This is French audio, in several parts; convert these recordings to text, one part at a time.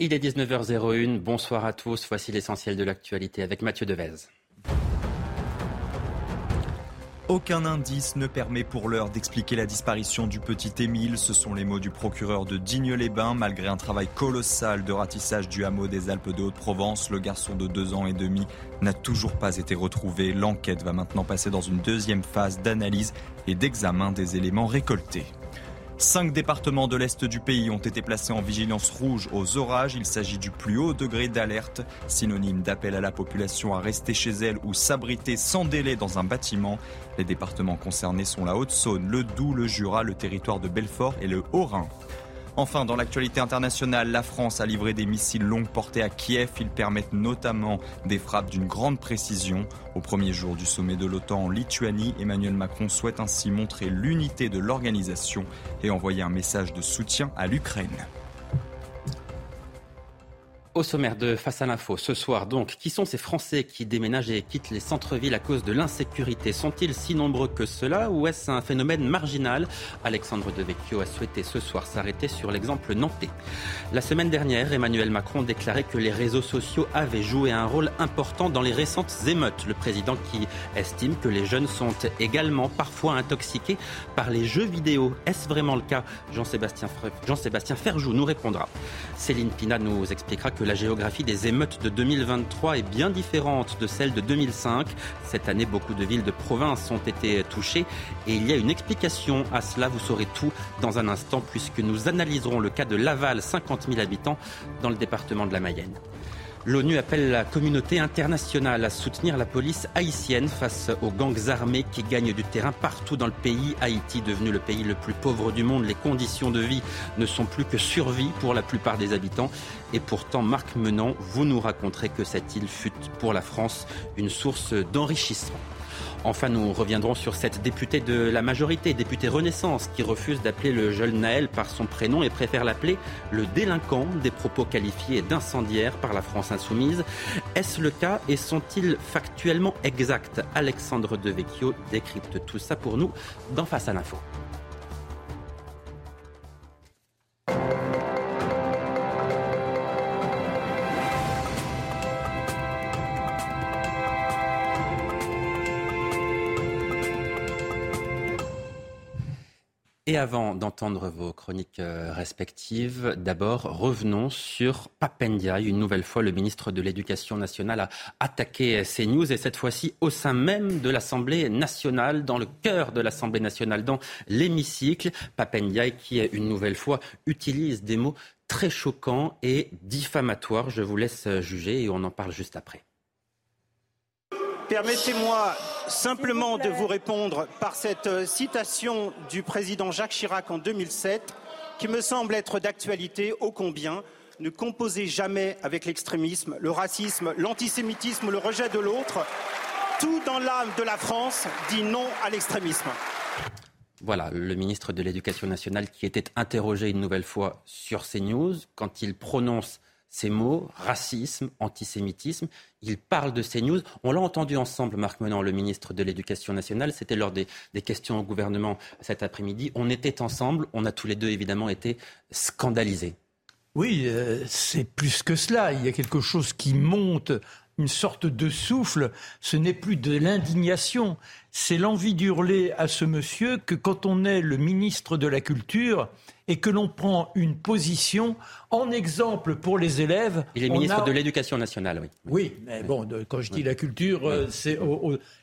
Il est 19h01. Bonsoir à tous. Voici l'essentiel de l'actualité avec Mathieu Devez. Aucun indice ne permet pour l'heure d'expliquer la disparition du petit Émile. Ce sont les mots du procureur de Digne-les-Bains. Malgré un travail colossal de ratissage du hameau des Alpes de Haute-Provence, le garçon de deux ans et demi n'a toujours pas été retrouvé. L'enquête va maintenant passer dans une deuxième phase d'analyse et d'examen des éléments récoltés. Cinq départements de l'Est du pays ont été placés en vigilance rouge aux orages. Il s'agit du plus haut degré d'alerte, synonyme d'appel à la population à rester chez elle ou s'abriter sans délai dans un bâtiment. Les départements concernés sont la Haute-Saône, le Doubs, le Jura, le territoire de Belfort et le Haut-Rhin. Enfin, dans l'actualité internationale, la France a livré des missiles longue portée à Kiev. Ils permettent notamment des frappes d'une grande précision. Au premier jour du sommet de l'OTAN en Lituanie, Emmanuel Macron souhaite ainsi montrer l'unité de l'organisation et envoyer un message de soutien à l'Ukraine. Au sommaire de Face à l'info, ce soir donc, qui sont ces Français qui déménagent et quittent les centres-villes à cause de l'insécurité? Sont-ils si nombreux que cela ou est-ce un phénomène marginal? Alexandre Devecchio a souhaité ce soir s'arrêter sur l'exemple nantais. La semaine dernière, Emmanuel Macron déclarait que les réseaux sociaux avaient joué un rôle important dans les récentes émeutes. Le président qui estime que les jeunes sont également parfois intoxiqués par les jeux vidéo. Est-ce vraiment le cas? Jean-Sébastien Jean Ferjou nous répondra. Céline Pina nous expliquera que la géographie des émeutes de 2023 est bien différente de celle de 2005. Cette année, beaucoup de villes de province ont été touchées et il y a une explication à cela. Vous saurez tout dans un instant puisque nous analyserons le cas de Laval, 50 000 habitants, dans le département de la Mayenne. L'ONU appelle la communauté internationale à soutenir la police haïtienne face aux gangs armés qui gagnent du terrain partout dans le pays. Haïti, devenu le pays le plus pauvre du monde, les conditions de vie ne sont plus que survie pour la plupart des habitants. Et pourtant, Marc Menant, vous nous raconterez que cette île fut pour la France une source d'enrichissement. Enfin, nous reviendrons sur cette députée de la majorité, députée Renaissance, qui refuse d'appeler le jeune Naël par son prénom et préfère l'appeler le délinquant des propos qualifiés d'incendiaires par la France insoumise. Est-ce le cas et sont-ils factuellement exacts? Alexandre Devecchio décrypte tout ça pour nous dans Face à l'info. Et avant d'entendre vos chroniques euh, respectives, d'abord revenons sur Papendia. Une nouvelle fois, le ministre de l'Éducation nationale a attaqué CNews et cette fois-ci au sein même de l'Assemblée nationale, dans le cœur de l'Assemblée nationale, dans l'hémicycle. Papendia qui, une nouvelle fois, utilise des mots très choquants et diffamatoires. Je vous laisse juger et on en parle juste après. Permettez-moi simplement de vous répondre par cette euh, citation du président Jacques Chirac en 2007 qui me semble être d'actualité ô combien. Ne composez jamais avec l'extrémisme, le racisme, l'antisémitisme, le rejet de l'autre. Tout dans l'âme de la France dit non à l'extrémisme. Voilà, le ministre de l'Éducation nationale qui était interrogé une nouvelle fois sur CNews, quand il prononce ces mots, racisme, antisémitisme. Il parle de ces news. On l'a entendu ensemble, Marc Menant, le ministre de l'Éducation nationale. C'était lors des, questions au gouvernement cet après-midi. On était ensemble. On a tous les deux, évidemment, été scandalisés. Oui, euh, c'est plus que cela. Il y a quelque chose qui monte, une sorte de souffle. Ce n'est plus de l'indignation. C'est l'envie d'hurler à ce monsieur que quand on est le ministre de la Culture, et que l'on prend une position en exemple pour les élèves. Il est ministre de l'Éducation nationale, oui. Oui, mais bon, quand je dis la culture, euh, c'est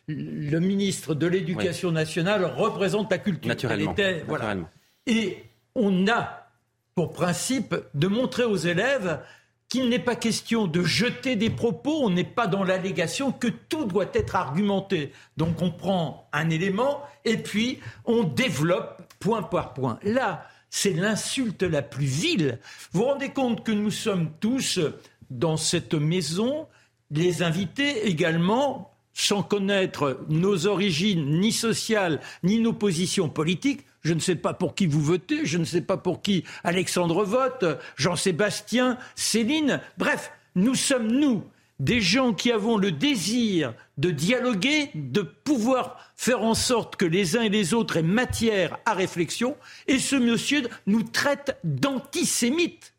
le ministre de l'Éducation nationale représente la culture. Naturellement. Voilà. Et on a pour principe de montrer aux élèves qu'il n'est pas question de jeter des propos, on n'est pas dans l'allégation que tout doit être argumenté. Donc on prend un élément et puis on développe point par point. Là, c'est l'insulte la plus vile. Vous vous rendez compte que nous sommes tous dans cette maison, les invités également, sans connaître nos origines ni sociales, ni nos positions politiques, je ne sais pas pour qui vous votez, je ne sais pas pour qui Alexandre vote, Jean-Sébastien, Céline, bref, nous sommes nous, des gens qui avons le désir de dialoguer, de pouvoir faire en sorte que les uns et les autres aient matière à réflexion, et ce monsieur nous traite d'antisémites.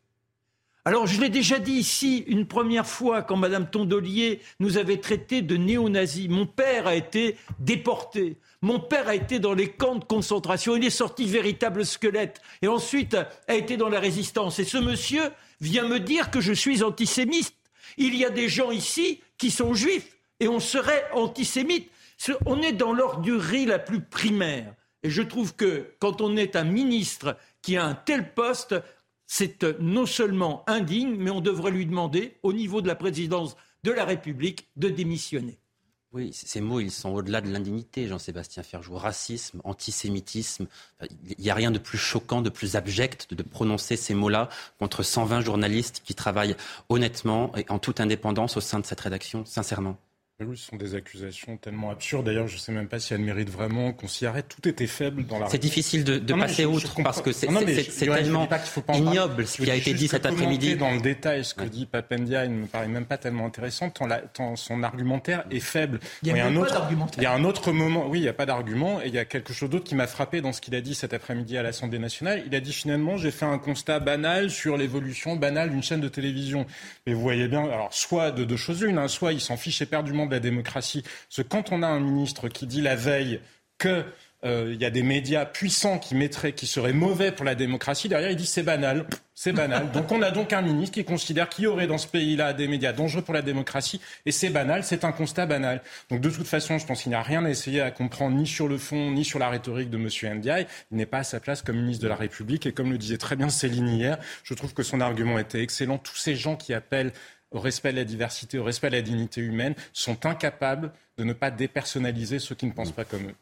Alors je l'ai déjà dit ici une première fois quand Madame Tondelier nous avait traités de néo-nazis. Mon père a été déporté. Mon père a été dans les camps de concentration. Il est sorti véritable squelette. Et ensuite a été dans la résistance. Et ce monsieur vient me dire que je suis antisémite. Il y a des gens ici qui sont juifs et on serait antisémite. On est dans l'ordurie la plus primaire. Et je trouve que quand on est un ministre qui a un tel poste, c'est euh, non seulement indigne, mais on devrait lui demander, au niveau de la présidence de la République, de démissionner. Oui, ces mots, ils sont au-delà de l'indignité, Jean-Sébastien Ferjou. Racisme, antisémitisme, il n'y a rien de plus choquant, de plus abject de prononcer ces mots-là contre 120 journalistes qui travaillent honnêtement et en toute indépendance au sein de cette rédaction, sincèrement. Oui, ce sont des accusations tellement absurdes. D'ailleurs, je ne sais même pas si elles méritent vraiment qu'on s'y arrête. Tout était faible dans la. C'est difficile de, passer outre parce que c'est tellement ignoble ce qui a été dit cet après-midi. Dans le détail, ce que dit Papendia, il ne me paraît même pas tellement intéressant tant, son argumentaire est faible. Il y a, un autre, il y a un autre moment. Oui, il n'y a pas d'argument. Et il y a quelque chose d'autre qui m'a frappé dans ce qu'il a dit cet après-midi à l'Assemblée nationale. Il a dit finalement, j'ai fait un constat banal sur l'évolution banale d'une chaîne de télévision. Mais vous voyez bien, alors soit de deux choses une, hein, soit il s'en fiche éperdument de la démocratie. Parce quand on a un ministre qui dit la veille que euh, il y a des médias puissants qui seraient mauvais pour la démocratie. Derrière, il dit c'est banal, c'est banal. Donc on a donc un ministre qui considère qu'il y aurait dans ce pays-là des médias dangereux pour la démocratie, et c'est banal, c'est un constat banal. Donc de toute façon, je pense qu'il n'y a rien à essayer à comprendre ni sur le fond, ni sur la rhétorique de M. Ndiaye. Il n'est pas à sa place comme ministre de la République, et comme le disait très bien Céline hier, je trouve que son argument était excellent. Tous ces gens qui appellent au respect de la diversité, au respect de la dignité humaine, sont incapables de ne pas dépersonnaliser ceux qui ne pensent pas comme eux.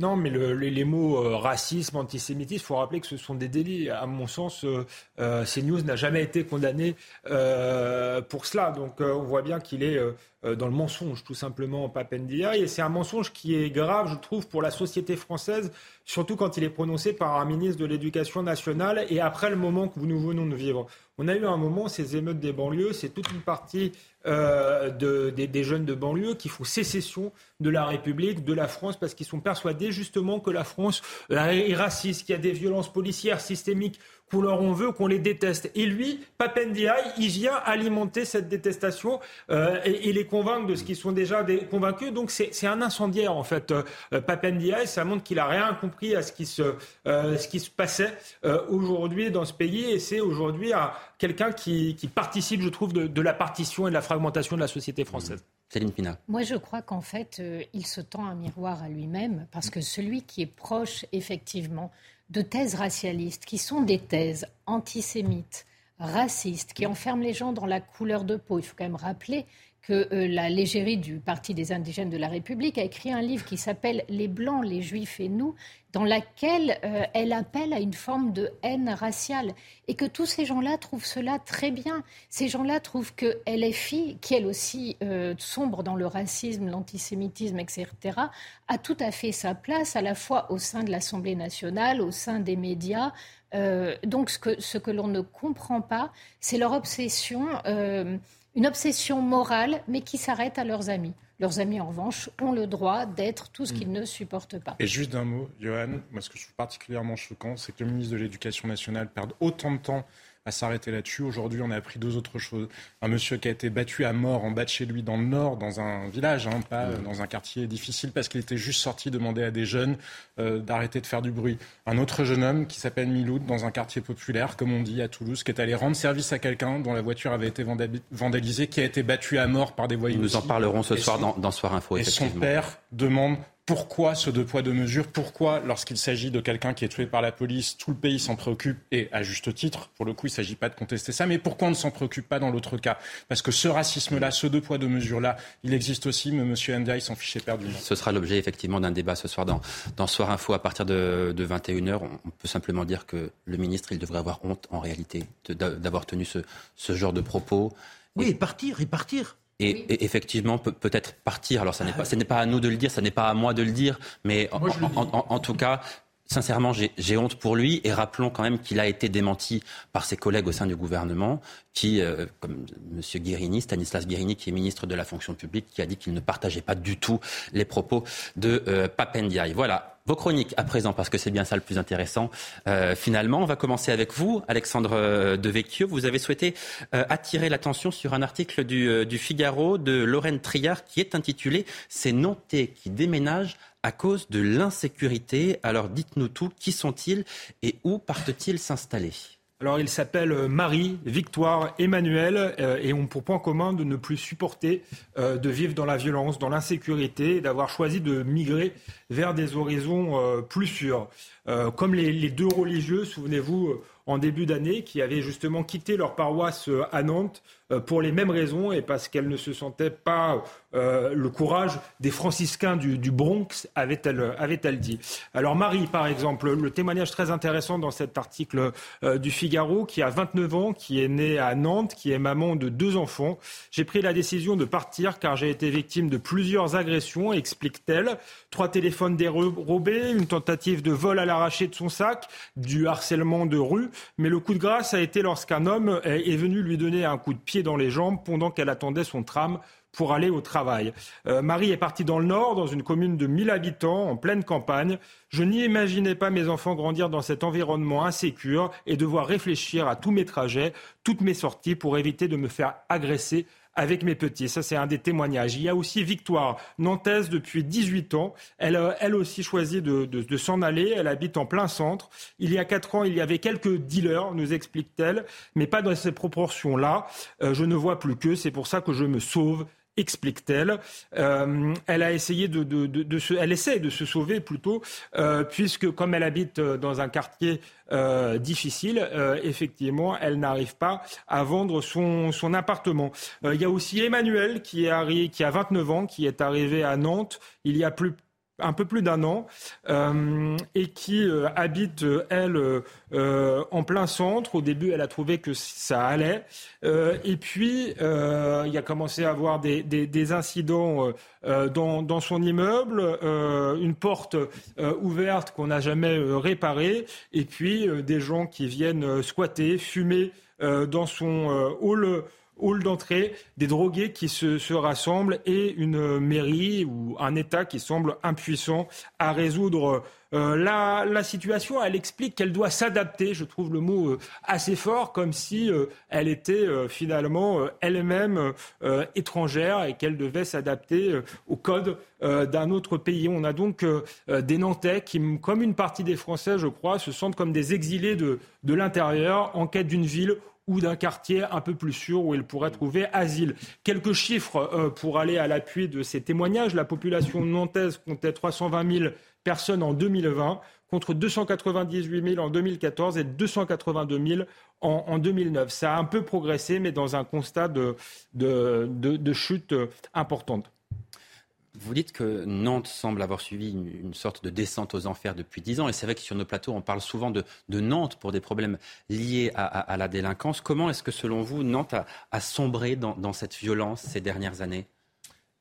Non, mais les, mots euh, racisme, antisémitisme, il faut rappeler que ce sont des délits. À mon sens, euh, euh CNews n'a jamais été condamné euh, pour cela. Donc on voit bien qu'il est dans le mensonge, tout simplement, Papendia. Et c'est un mensonge qui est grave, je trouve, pour la société française, surtout quand il est prononcé par un ministre de l'Éducation nationale et après le moment que nous venons de vivre. On a eu un moment, ces émeutes des banlieues, c'est toute une partie euh, des, jeunes de banlieue qui font sécession de la République, de la France, parce qu'ils sont persuadés justement que la France euh, est raciste, qu'il y a des violences policières systémiques qu'on leur on veut, qu'on les déteste. Et lui, Papendiaï, il vient alimenter cette détestation euh, et, les convaincre de ce qu'ils sont déjà convaincus. Donc c'est un incendiaire en fait. Euh, Papendiaï, ça montre qu'il a rien compris à ce qui se, ce qui se passait aujourd'hui dans ce pays. Et c'est aujourd'hui quelqu'un qui, participe, je trouve, de, la partition et de la fragmentation de la société française. Céline Pina. Moi, je crois qu'en fait, euh, il se tend un miroir à lui-même, parce que celui qui est proche, effectivement, de thèses racialistes, qui sont des thèses antisémites, racistes, qui enferment les gens dans la couleur de peau, il faut quand même rappeler que euh, la légérie du Parti des indigènes de la République a écrit un livre qui s'appelle Les Blancs, les Juifs et nous, dans laquelle euh, elle appelle à une forme de haine raciale. Et que tous ces gens-là trouvent cela très bien. Ces gens-là trouvent que LFI, qui elle aussi euh, sombre dans le racisme, l'antisémitisme, etc., a tout à fait sa place à la fois au sein de l'Assemblée nationale, au sein des médias. donc ce que, ce que l'on ne comprend pas, c'est leur obsession une obsession morale, mais qui s'arrête à leurs amis. Leurs amis, en revanche, ont le droit d'être tout ce qu'ils mm. ne supportent pas. Et juste d'un mot, Johan, moi ce que je trouve particulièrement choquant, c'est que le ministre de l'Éducation nationale perde autant de temps à s'arrêter là-dessus. Aujourd'hui, on a appris deux autres choses. Un monsieur qui a été battu à mort en bas de chez lui dans le nord, dans un village, hein, pas dans un quartier difficile, parce qu'il était juste sorti demander à des jeunes euh, d'arrêter de faire du bruit. Un autre jeune homme qui s'appelle Miloud, dans un quartier populaire, comme on dit à Toulouse, qui est allé rendre service à quelqu'un dont la voiture avait été vandalisée, qui a été battu à mort par des voyous. Nous en parlerons ce soir dans, dans Soir Info. Et son père demande pourquoi ce deux poids deux mesures? Pourquoi, lorsqu'il s'agit de quelqu'un qui est tué par la police, tout le pays s'en préoccupe et à juste titre Pour le coup, il ne s'agit pas de contester ça, mais pourquoi on ne s'en préoccupe pas dans l'autre cas? Parce que ce racisme-là, ce deux poids deux mesures-là, il existe aussi, mais M. Ndiaye s'en fichait perdu. Ce sera l'objet effectivement d'un débat ce soir dans, dans Soir Info à partir de, 21h. On peut simplement dire que le ministre, il devrait avoir honte en réalité d'avoir tenu ce, ce genre de propos. Oui, et partir, et partir. Et, effectivement, peut-être partir. Alors, ce n'est pas, pas à nous de le dire, ce n'est pas à moi de le dire, mais en, tout cas, Sincèrement, j'ai honte pour lui et rappelons quand même qu'il a été démenti par ses collègues au sein du gouvernement, qui, euh, comme M. Guérini, Stanislas Guérini, qui est ministre de la fonction publique, qui a dit qu'il ne partageait pas du tout les propos de euh, Papendiaï. Voilà, vos chroniques à présent, parce que c'est bien ça le plus intéressant. Euh, finalement, on va commencer avec vous, Alexandre euh, Devecchio. Vous avez souhaité attirer l'attention sur un article du, du, Figaro de Lorraine Triard qui est intitulé Ces Nantais qui déménagent à cause de l'insécurité. Alors dites-nous tout, qui sont-ils et où partent-ils s'installer? Alors, ils s'appellent euh, Marie, Victoire, Emmanuel euh, et ont pour point commun de ne plus supporter euh, de vivre dans la violence, dans l'insécurité d'avoir choisi de migrer vers des horizons plus sûrs. comme les, deux religieux, souvenez-vous, en début d'année, qui avaient justement quitté leur paroisse à Nantes euh, pour les mêmes raisons et parce qu'elle ne se sentait pas euh, le courage des franciscains du, Bronx, avait-elle avait dit. Alors Marie, par exemple, le témoignage très intéressant dans cet article euh, du Figaro, qui a 29 ans, qui est née à Nantes, qui est maman de deux enfants. J'ai pris la décision de partir car j'ai été victime de plusieurs agressions, explique-t-elle. Trois téléphones dérobés, une tentative de vol à l'arraché de son sac, du harcèlement de rue. Mais le coup de grâce a été lorsqu'un homme est venu lui donner un coup de pied dans les jambes pendant qu'elle attendait son tram pour aller au travail. Euh, Marie est partie dans le nord, dans une commune de 1000 habitants, en pleine campagne. Je n'imaginais pas mes enfants grandir dans cet environnement insécure et devoir réfléchir à tous mes trajets, toutes mes sorties pour éviter de me faire agresser avec mes petits. Ça, c'est un des témoignages. Il y a aussi Victoire, nantaise depuis 18 ans. Elle a elle aussi choisi de, de, s'en aller. Elle habite en plein centre. Il y a 4 ans, il y avait quelques dealers, nous explique-t-elle, mais pas dans ces proportions-là. Euh, je ne vois plus que. C'est pour ça que je me sauve explique-t-elle. Euh, elle a essayé de, de, de, se, elle essaie de se sauver plutôt, euh, puisque comme elle habite euh, dans un quartier euh, difficile, euh, effectivement, elle n'arrive pas à vendre son, son appartement. Euh, il y a aussi Emmanuel qui est arrivé, qui a 29 ans, qui est arrivé à Nantes il y a plus un peu plus d'un an euh, et qui euh, habite, elle, euh, en plein centre. Au début, elle a trouvé que ça allait. et puis, il a commencé à avoir des incidents dans, dans, son immeuble, une porte ouverte qu'on n'a jamais réparée, et puis des gens qui viennent squatter, fumer dans son hall hall d'entrée, des drogués qui se, rassemblent et une mairie ou un État qui semble impuissant à résoudre euh, la, situation. Elle explique qu'elle doit s'adapter, je trouve le mot euh, assez fort, comme si euh, elle était finalement elle-même étrangère et qu'elle devait s'adapter au code d'un autre pays. On a donc des Nantais qui, comme une partie des Français, je crois, se sentent comme des exilés de, de l'intérieur en quête d'une ville ou d'un quartier un peu plus sûr où ils pourraient trouver asile. Quelques chiffres euh, pour aller à l'appui de ces témoignages. La population nantaise comptait 320 000 personnes en 2020 contre 298 000 en 2014 et 282 000 en, 2009. Ça a un peu progressé, mais dans un constat de chute importante. Vous dites que Nantes semble avoir suivi une, sorte de descente aux enfers depuis dix ans. Et c'est vrai que sur nos plateaux, on parle souvent de, Nantes pour des problèmes liés à, la délinquance. Comment est-ce que, selon vous, Nantes a, sombré dans, cette violence ces dernières années?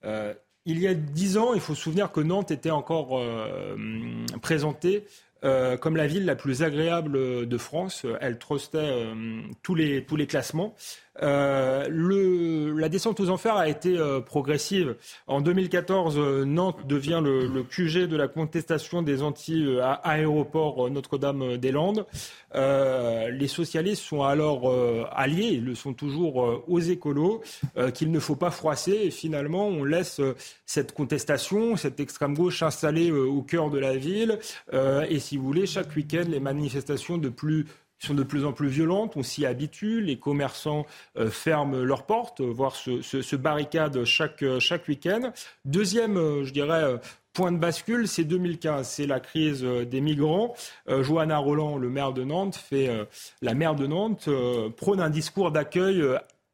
Euh, Il y a dix ans, il faut se souvenir que Nantes était encore euh, présentée euh, comme la ville la plus agréable de France. Elle trustait tous, les, tous les classements. Euh, la descente aux enfers a été euh, progressive. En 2014, euh, Nantes devient le, le, QG de la contestation des anti-aéroports Notre-Dame-des-Landes. les socialistes sont alors alliés, ils le sont toujours aux écolos, qu'il ne faut pas froisser. Et finalement, on laisse cette contestation, cette extrême gauche installée au cœur de la ville. et si vous voulez, chaque week-end, les manifestations de plus sont de plus en plus violentes, on s'y habitue, les commerçants euh, ferment leurs portes, voire se, barricadent chaque, euh, chaque week-end. Deuxième, euh, je dirais, point de bascule, c'est 2015, c'est la crise des migrants. Johanna Roland, le maire de Nantes, fait la maire de Nantes prône un discours d'accueil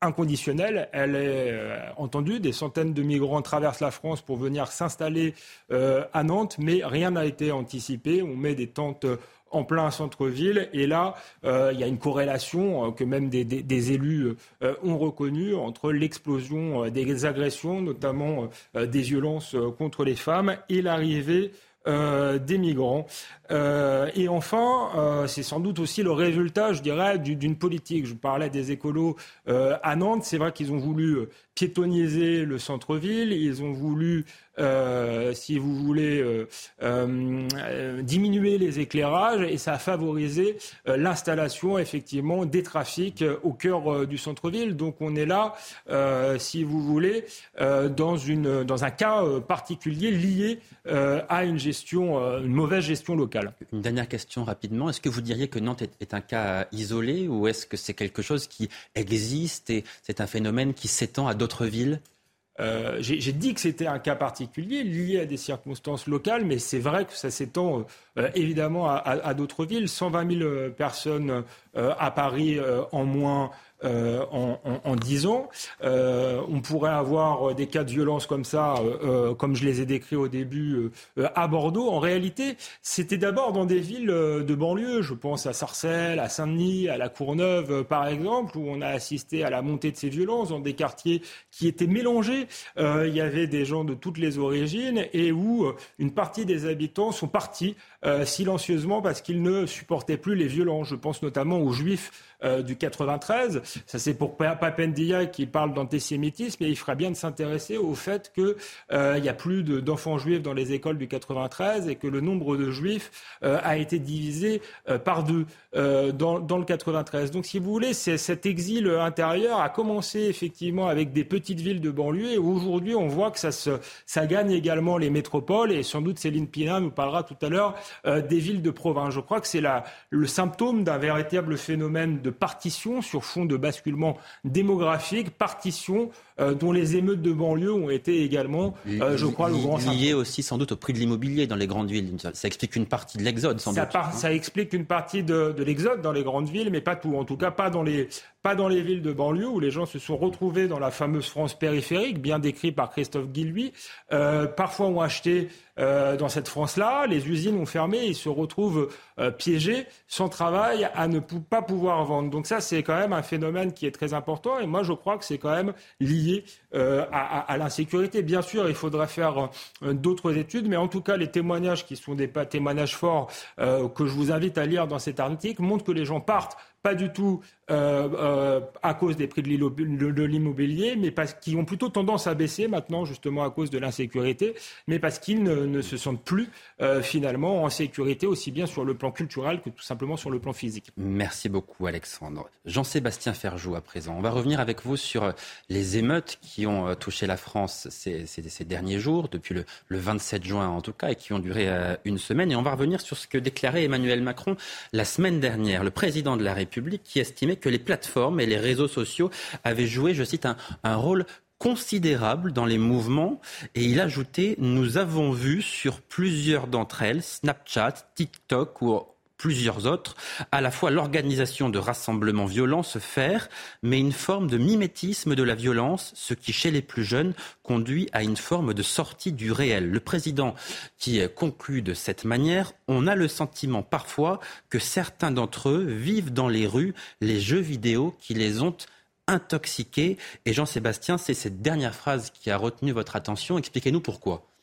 inconditionnel. Elle est entendue, des centaines de migrants traversent la France pour venir s'installer à Nantes, mais rien n'a été anticipé. On met des tentes en plein centre-ville. Et là, euh, il y a une corrélation euh, que même des, élus euh, ont reconnue entre l'explosion des agressions, notamment des violences contre les femmes, et l'arrivée des migrants. Et enfin, c'est sans doute aussi le résultat, je dirais, d'une politique. Je parlais des écolos à Nantes. C'est vrai qu'ils ont voulu piétoniser le centre-ville. Ils ont voulu euh, si vous voulez, euh, euh, diminuer les éclairages et ça a favorisé l'installation effectivement des trafics au cœur du centre-ville. Donc on est là, si vous voulez, dans, une, dans un cas particulier lié à une gestion, une mauvaise gestion locale. Une dernière question rapidement. Est-ce que vous diriez que Nantes est, est un cas isolé ou est-ce que c'est quelque chose qui existe et c'est un phénomène qui s'étend à d'autres villes? Euh, j'ai dit que c'était un cas particulier lié à des circonstances locales, mais c'est vrai que ça s'étend euh, évidemment à, d'autres villes. 120 000 personnes euh, à Paris en moins euh, en, en, 10 ans. Euh, on pourrait avoir des cas de violence comme ça, euh, comme je les ai décrits au début, à Bordeaux. En réalité, c'était d'abord dans des villes de banlieue. Je pense à Sarcelles, à Saint-Denis, à La Courneuve, par exemple, où on a assisté à la montée de ces violences dans des quartiers qui étaient mélangés. il y avait des gens de toutes les origines et où une partie des habitants sont partis silencieusement parce qu'ils ne supportaient plus les violences. Je pense notamment aux Juifs du 93. Ça, c'est pour Papendia qui parle d'antisémitisme et il ferait bien de s'intéresser au fait qu'il euh, y a plus d'enfants juifs dans les écoles du 93 et que le nombre de juifs euh, a été divisé par deux dans, dans, le 93. Donc, si vous voulez, cet exil intérieur a commencé effectivement avec des petites villes de banlieue et aujourd'hui, on voit que ça gagne également les métropoles et sans doute Céline Pina nous parlera tout à l'heure des villes de province. Je crois que c'est le symptôme d'un véritable phénomène de partition sur fond de basculement démographique, partition euh, dont les émeutes de banlieue ont été également, euh, je crois, le grand Lié aussi sans doute au prix de l'immobilier dans les grandes villes. Ça explique une partie de l'exode, sans ça doute. Hein. ça explique une partie de, de l'exode dans les grandes villes, mais pas tout. En tout cas, pas dans les, pas dans les villes de banlieue où les gens se sont retrouvés dans la fameuse France périphérique, bien décrite par Christophe Guilluy. Euh, parfois ont acheté euh, dans cette France-là, les usines ont fermé, ils se retrouvent euh, piégés, sans travail, à ne pas pouvoir vendre. Donc ça, c'est quand même un phénomène qui est très important. Et moi, je crois que c'est quand même lié euh, à, à, l'insécurité. Bien sûr, il faudra faire d'autres études, mais en tout cas, les témoignages qui sont des témoignages forts que je vous invite à lire dans cet article montrent que les gens partent pas du tout euh, euh, à cause des prix de l'immobilier, mais parce qu'ils ont plutôt tendance à baisser maintenant, justement à cause de l'insécurité, mais parce qu'ils ne, se sentent plus euh, finalement en sécurité, aussi bien sur le plan culturel que tout simplement sur le plan physique. Merci beaucoup, Alexandre. Jean-Sébastien Ferjou, à présent. On va revenir avec vous sur les émeutes qui ont touché la France ces, derniers jours, depuis le, le, 27 juin en tout cas, et qui ont duré une semaine. Et on va revenir sur ce que déclarait Emmanuel Macron la semaine dernière. Le président de la République qui estimait que les plateformes et les réseaux sociaux avaient joué, je cite, un, rôle considérable dans les mouvements. Et il ajoutait nous avons vu sur plusieurs d'entre elles Snapchat, TikTok ou plusieurs autres, à la fois l'organisation de rassemblements violents se faire, mais une forme de mimétisme de la violence, ce qui chez les plus jeunes conduit à une forme de sortie du réel. Le président qui conclut de cette manière, on a le sentiment parfois que certains d'entre eux vivent dans les rues les jeux vidéo qui les ont intoxiqués. Et Jean-Sébastien, c'est cette dernière phrase qui a retenu votre attention. Expliquez-nous pourquoi.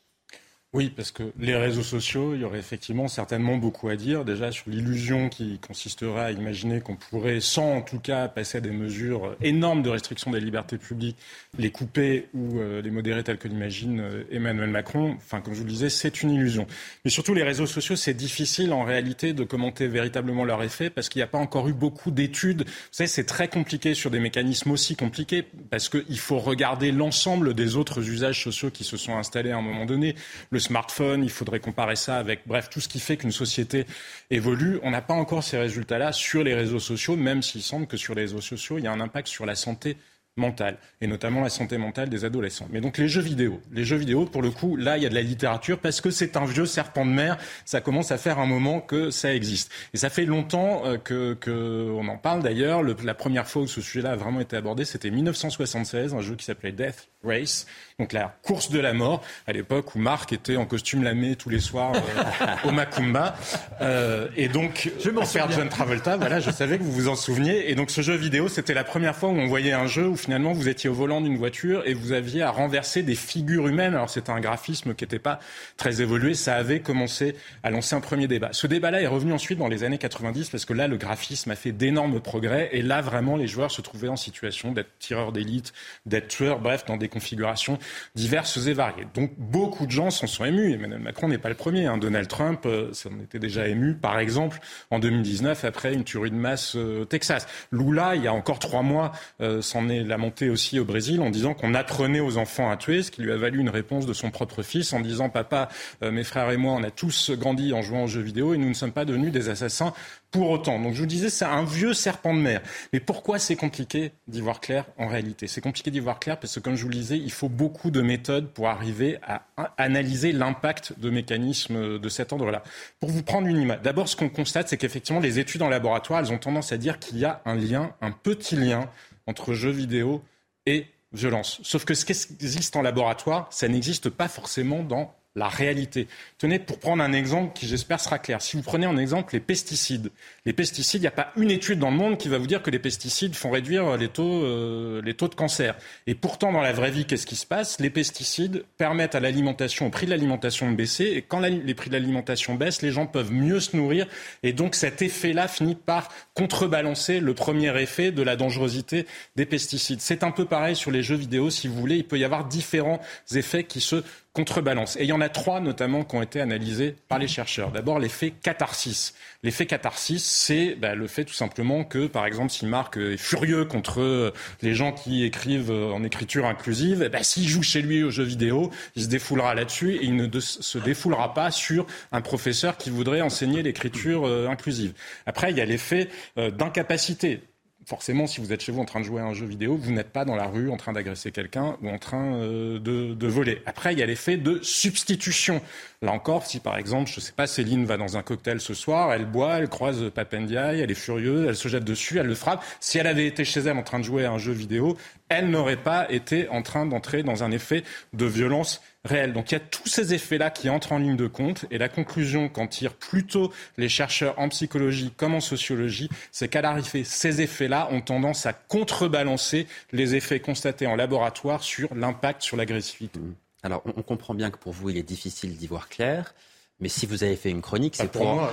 Oui, parce que les réseaux sociaux, il y aurait effectivement certainement beaucoup à dire. Déjà sur l'illusion qui consisterait à imaginer qu'on pourrait, sans en tout cas passer à des mesures énormes de restriction des libertés publiques, les couper ou euh, les modérer telles que l'imagine euh, Emmanuel Macron. Enfin, comme je vous le disais, c'est une illusion. Mais surtout, les réseaux sociaux, c'est difficile en réalité de commenter véritablement leur effet parce qu'il n'y a pas encore eu beaucoup d'études. Vous savez, c'est très compliqué sur des mécanismes aussi compliqués parce qu'il faut regarder l'ensemble des autres usages sociaux qui se sont installés à un moment donné. Smartphone, il faudrait comparer ça avec, bref, tout ce qui fait qu'une société évolue. On n'a pas encore ces résultats-là sur les réseaux sociaux, même s'il semble que sur les réseaux sociaux, il y a un impact sur la santé mentale, et notamment la santé mentale des adolescents. Mais donc les jeux vidéo, les jeux vidéo, pour le coup, là, il y a de la littérature parce que c'est un vieux serpent de mer. Ça commence à faire un moment que ça existe. Et ça fait longtemps euh, que, que on en parle d'ailleurs. La première fois où ce sujet-là a vraiment été abordé, c'était 1976, un jeu qui s'appelait Death Race, donc la course de la mort, à l'époque où Marc était en costume lamé tous les soirs euh, au Macumba. Euh, et donc, je faire John Travolta, voilà, je savais que vous vous en souveniez. Et donc ce jeu vidéo, c'était la première fois où on voyait un jeu où finalement, vous étiez au volant d'une voiture et vous aviez à renverser des figures humaines. Alors c'était un graphisme qui n'était pas très évolué. Ça avait commencé à lancer un premier débat. Ce débat-là est revenu ensuite dans les années 90 parce que là, le graphisme a fait d'énormes progrès et là, vraiment, les joueurs se trouvaient en situation d'être tireurs d'élite, d'être tueurs, bref, dans des configurations diverses et variées. Donc beaucoup de gens s'en sont émus. Emmanuel Macron n'est pas le premier. Hein. Donald Trump euh, s'en était déjà ému, par exemple, en 2019 après une tuerie de masse euh, au Texas. Lula, il y a encore trois mois, euh, s'en est lamenté aussi au Brésil en disant qu'on apprenait aux enfants à tuer, ce qui lui a valu une réponse de son propre fils en disant Papa, mes frères et moi, on a tous grandi en jouant aux jeux vidéo et nous ne sommes pas devenus des assassins pour autant. Donc je vous disais, c'est un vieux serpent de mer. Mais pourquoi c'est compliqué d'y voir clair en réalité? C'est compliqué d'y voir clair parce que, comme je vous le disais, il faut beaucoup de méthodes pour arriver à analyser l'impact de mécanismes de cet ordre-là. Pour vous prendre une image, d'abord ce qu'on constate, c'est qu'effectivement les études en laboratoire, elles ont tendance à dire qu'il y a un lien, un petit lien entre jeux vidéo et violence. Sauf que ce qui existe en laboratoire, ça n'existe pas forcément dans la réalité. Tenez, pour prendre un exemple qui, j'espère, sera clair. Si vous prenez en exemple les pesticides, les pesticides, il n'y a pas une étude dans le monde qui va vous dire que les pesticides font réduire les taux, euh, les taux de cancer. Et pourtant, dans la vraie vie, qu'est-ce qui se passe? Les pesticides permettent à l'alimentation, au prix de l'alimentation de baisser. Et quand les prix de l'alimentation baissent, les gens peuvent mieux se nourrir. Et donc, cet effet-là finit par contrebalancer le premier effet de la dangerosité des pesticides. C'est un peu pareil sur les jeux vidéo, si vous voulez. Il peut y avoir différents effets qui se contrebalance. Et il y en a trois notamment qui ont été analysés par les chercheurs. D'abord, l'effet catharsis. L'effet catharsis, c'est bah, le fait tout simplement que, par exemple, si Marc est furieux contre euh, les gens qui écrivent euh, en écriture inclusive, bah, s'il joue chez lui aux jeux vidéo, il se défoulera là-dessus et il ne se défoulera pas sur un professeur qui voudrait enseigner l'écriture euh, inclusive. Après, il y a l'effet d'incapacité forcément, si vous êtes chez vous en train de jouer à un jeu vidéo, vous n'êtes pas dans la rue en train d'agresser quelqu'un ou en train euh, de, de, voler. Après, il y a l'effet de substitution. Là encore, si par exemple, je ne sais pas, Céline va dans un cocktail ce soir, elle boit, elle croise Papendiaï, elle est furieuse, elle se jette dessus, elle le frappe. Si elle avait été chez elle en train de jouer à un jeu vidéo, elle n'aurait pas été en train d'entrer dans un effet de violence réelle. Donc il y a tous ces effets-là qui entrent en ligne de compte et la conclusion qu'en tirent plutôt les chercheurs en psychologie comme en sociologie, c'est qu'à l'arrivée, ces effets-là ont tendance à contrebalancer les effets constatés en laboratoire sur l'impact sur l'agressivité. Mmh. Alors on comprend bien que pour vous, il est difficile d'y voir clair. Mais si vous avez fait une chronique, c'est pour,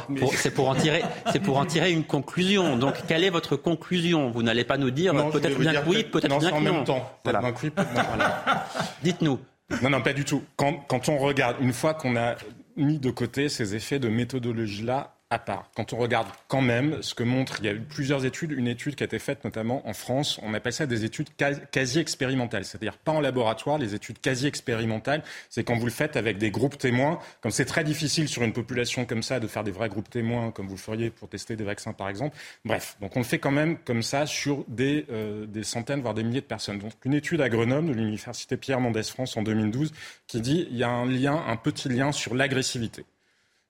pour, en tirer, c'est pour en tirer une conclusion. Donc, quelle est votre conclusion? Vous n'allez pas nous dire peut-être bien que oui, peut-être bien que non. Même temps. Voilà. Dites-nous. Non, non, pas du tout. Quand, quand on regarde, une fois qu'on a mis de côté ces effets de méthodologie-là, à part. Quand on regarde quand même ce que montre, il y a eu plusieurs études, une étude qui a été faite notamment en France, on appelle ça des études quasi expérimentales, c'est-à-dire pas en laboratoire, les études quasi expérimentales, c'est quand vous le faites avec des groupes témoins, comme c'est très difficile sur une population comme ça de faire des vrais groupes témoins, comme vous le feriez pour tester des vaccins par exemple. Bref, donc on le fait quand même comme ça sur des, euh, des centaines, voire des milliers de personnes. Donc une étude à Grenoble de l'université Pierre Mendès France en 2012 qui dit il y a un lien, un petit lien sur l'agressivité.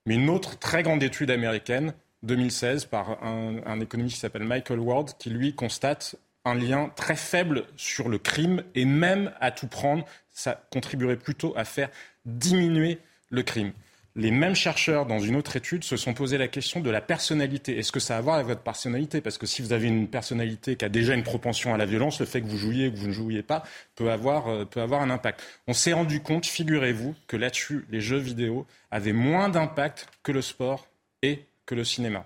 Mais une autre très grande étude américaine, 2016, par un, économiste qui s'appelle Michael Ward, qui lui constate un lien très faible sur le crime et même à tout prendre, ça contribuerait plutôt à faire diminuer le crime les mêmes chercheurs, dans une autre étude, se sont posé la question de la personnalité. Est-ce que ça a à voir avec votre personnalité? Parce que si vous avez une personnalité qui a déjà une propension à la violence, le fait que vous jouiez ou que vous ne jouiez pas peut avoir, euh, peut avoir un impact. On s'est rendu compte, figurez-vous, que là-dessus, les jeux vidéo avaient moins d'impact que le sport et que le cinéma.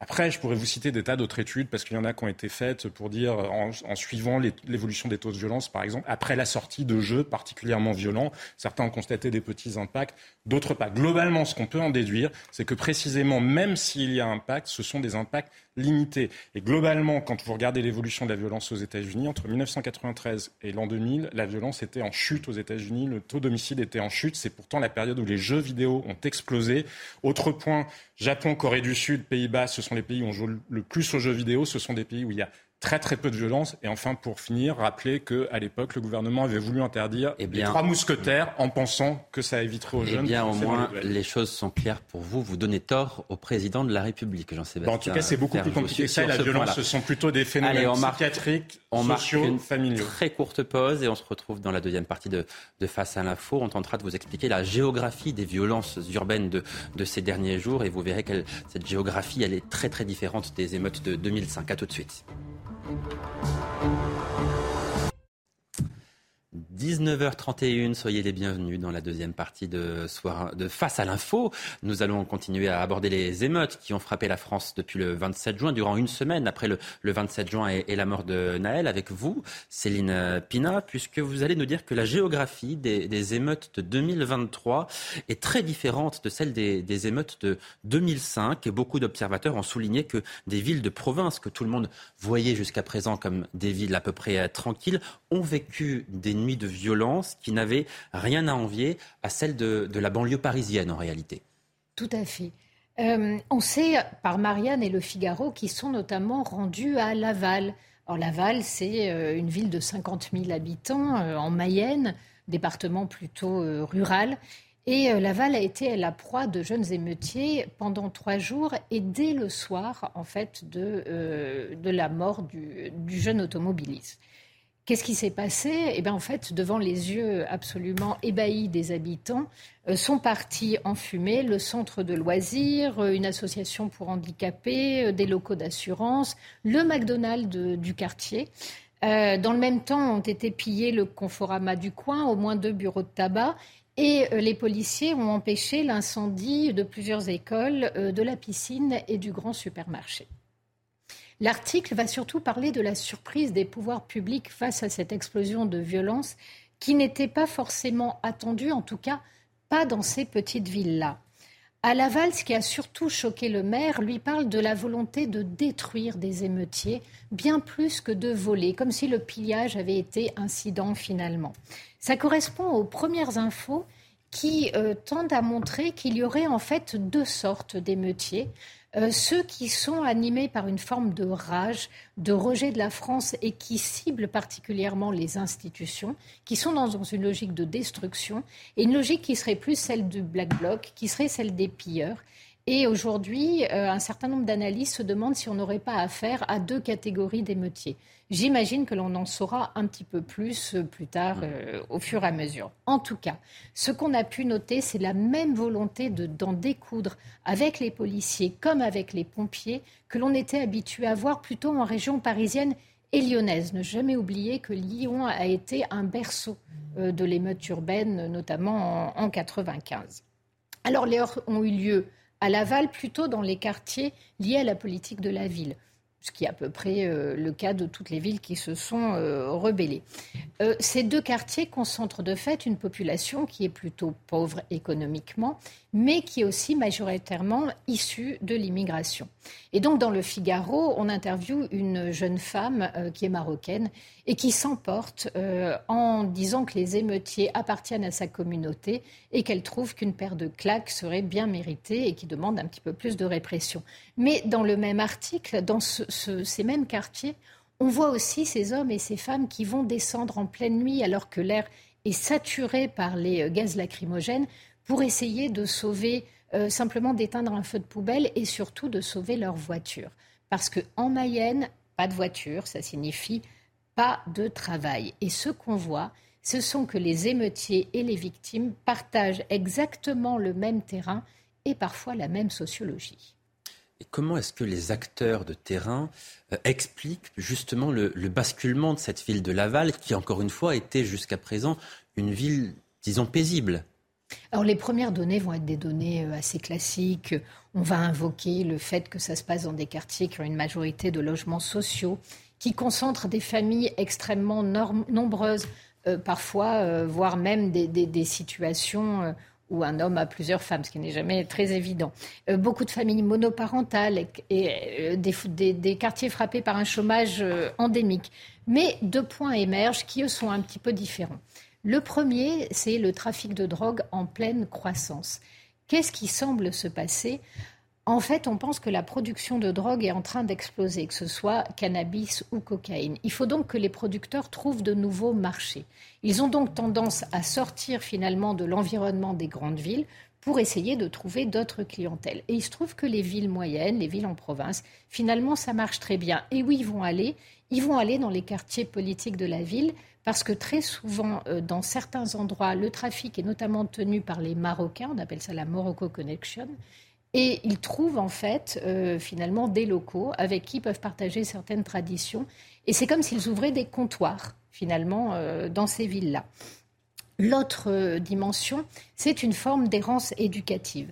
Après, je pourrais vous citer des tas d'autres études, parce qu'il y en a qui ont été faites pour dire, en, suivant l'évolution des taux de violence, par exemple, après la sortie de jeux particulièrement violents, certains ont constaté des petits impacts, d'autres pas. Globalement, ce qu'on peut en déduire, c'est que précisément, même s'il y a impact, ce sont des impacts limité. Et globalement, quand vous regardez l'évolution de la violence aux États-Unis, entre 1993 et l'an 2000, la violence était en chute aux États-Unis, le taux d'homicide était en chute. C'est pourtant la période où les jeux vidéo ont explosé. Autre point, Japon, Corée du Sud, Pays-Bas, ce sont les pays où on joue le plus aux jeux vidéo. Ce sont des pays où il y a très très peu de violence. Et enfin, pour finir, rappeler qu'à l'époque, le gouvernement avait voulu interdire eh les trois mousquetaires en pensant que ça éviterait aux eh jeunes. Eh bien, au moins, les choses sont claires pour vous. Vous donnez tort au président de la République, Jean-Sébastien. en tout cas, c'est beaucoup plus compliqué que ça. La violence, ce sont plutôt des phénomènes Allez, on psychiatriques, on sociaux, marque une familiaux. Très courte pause et on se retrouve dans la deuxième partie de, de Face à l'info. On tentera de vous expliquer la géographie des violences urbaines de, de ces derniers jours et vous verrez que cette géographie, elle est très très différente des émeutes de 2005. À tout de suite. Música 19h31, soyez les bienvenus dans la deuxième partie de, Face à l'info. Nous allons continuer à aborder les émeutes qui ont frappé la France depuis le 27 juin, durant une semaine après le, 27 juin et, la mort de Naël, avec vous, Céline Pina, puisque vous allez nous dire que la géographie des, émeutes de 2023 est très différente de celle des, des émeutes de 2005. Et beaucoup d'observateurs ont souligné que des villes de province que tout le monde voyait jusqu'à présent comme des villes à peu près tranquilles ont vécu des nuits de violence qui n'avaient rien à envier à celles de, la banlieue parisienne en réalité. Tout à fait. Euh, on sait par Marianne et Le Figaro qui sont notamment rendus à Laval. Or, Laval, c'est euh, une ville de 50 000 habitants euh, en Mayenne, département plutôt rural. Et Laval a été la proie de jeunes émeutiers pendant trois jours et dès le soir, en fait, de, la mort du jeune automobiliste. Qu'est-ce qui s'est passé? Eh bien, en fait, devant les yeux absolument ébahis des habitants, euh, sont partis en fumée le centre de loisirs, euh, une association pour handicapés, euh, des locaux d'assurance, le McDonald's du quartier. dans le même temps, ont été pillés le Conforama du coin, au moins deux bureaux de tabac, et les policiers ont empêché l'incendie de plusieurs écoles, de la piscine et du grand supermarché. L'article va surtout parler de la surprise des pouvoirs publics face à cette explosion de violence qui n'était pas forcément attendue, en tout cas pas dans ces petites villes-là. À Laval, ce qui a surtout choqué le maire, lui parle de la volonté de détruire des émeutiers, bien plus que de voler, comme si le pillage avait été incident finalement. Ça correspond aux premières infos qui euh, tendent à montrer qu'il y aurait en fait deux sortes d'émeutiers. Euh, ceux qui sont animés par une forme de rage, de rejet de la France et qui ciblent particulièrement les institutions, qui sont dans une logique de destruction, et une logique qui serait plus celle du Black Bloc, qui serait celle des pilleurs. Et aujourd'hui, euh, un certain nombre d'analystes se demandent si on n'aurait pas affaire à deux catégories d'émeutiers. J'imagine que l'on en saura un petit peu plus euh, plus tard, euh, au fur et à mesure. En tout cas, ce qu'on a pu noter, c'est la même volonté d'en découdre avec les policiers comme avec les pompiers que l'on était habitué à voir plutôt en région parisienne et lyonnaise. Ne jamais oublier que Lyon a été un berceau de l'émeute urbaine, notamment en, en 95. Alors, les heures ont eu lieu à Laval, plutôt dans les quartiers liés à la politique de la ville ce qui est à peu près euh, le cas de toutes les villes qui se sont euh, rebellées. Euh, ces deux quartiers concentrent de fait une population qui est plutôt pauvre économiquement, mais qui est aussi majoritairement issue de l'immigration. Et donc dans le Figaro, on interviewe une jeune femme qui est marocaine et qui s'emporte en disant que les émeutiers appartiennent à sa communauté et qu'elle trouve qu'une paire de claques serait bien méritée et qui demande un petit peu plus de répression. Mais dans le même article, dans ce, ces mêmes quartiers, on voit aussi ces hommes et ces femmes qui vont descendre en pleine nuit alors que l'air est saturé par les euh, gaz lacrymogènes pour essayer de sauver, euh, simplement d'éteindre un feu de poubelle et surtout de sauver leur voiture. Parce qu'en Mayenne, pas de voiture, ça signifie pas de travail. Et ce qu'on voit, ce sont que les émeutiers et les victimes partagent exactement le même terrain et parfois la même sociologie. Et comment est-ce que les acteurs de terrain euh, expliquent justement le, basculement de cette ville de Laval, qui encore une fois était jusqu'à présent une ville, disons, paisible? Alors les premières données vont être des données euh, assez classiques. On va invoquer le fait que ça se passe dans des quartiers qui ont une majorité de logements sociaux, qui concentrent des familles extrêmement nombreuses, euh, parfois, voire même des, situations où un homme a plusieurs femmes, ce qui n'est jamais très évident. Euh, beaucoup de familles monoparentales et, euh, des, quartiers frappés par un chômage euh, endémique. Mais deux points émergent qui, sont un petit peu différents. Le premier, c'est le trafic de drogue en pleine croissance. Qu'est-ce qui semble se passer? En fait, on pense que la production de drogue est en train d'exploser, que ce soit cannabis ou cocaïne. Il faut donc que les producteurs trouvent de nouveaux marchés. Ils ont donc tendance à sortir finalement de l'environnement des grandes villes pour essayer de trouver d'autres clientèles. Et il se trouve que les villes moyennes, les villes en province, finalement, ça marche très bien. Et où ils vont aller? Ils vont aller dans les quartiers politiques de la ville parce que très souvent, euh, dans certains endroits, le trafic est notamment tenu par les Marocains, on appelle ça la Morocco Connection, et ils trouvent en fait euh, finalement des locaux avec qui ils peuvent partager certaines traditions. Et c'est comme s'ils ouvraient des comptoirs finalement dans ces villes-là. L'autre dimension, c'est une forme d'errance éducative.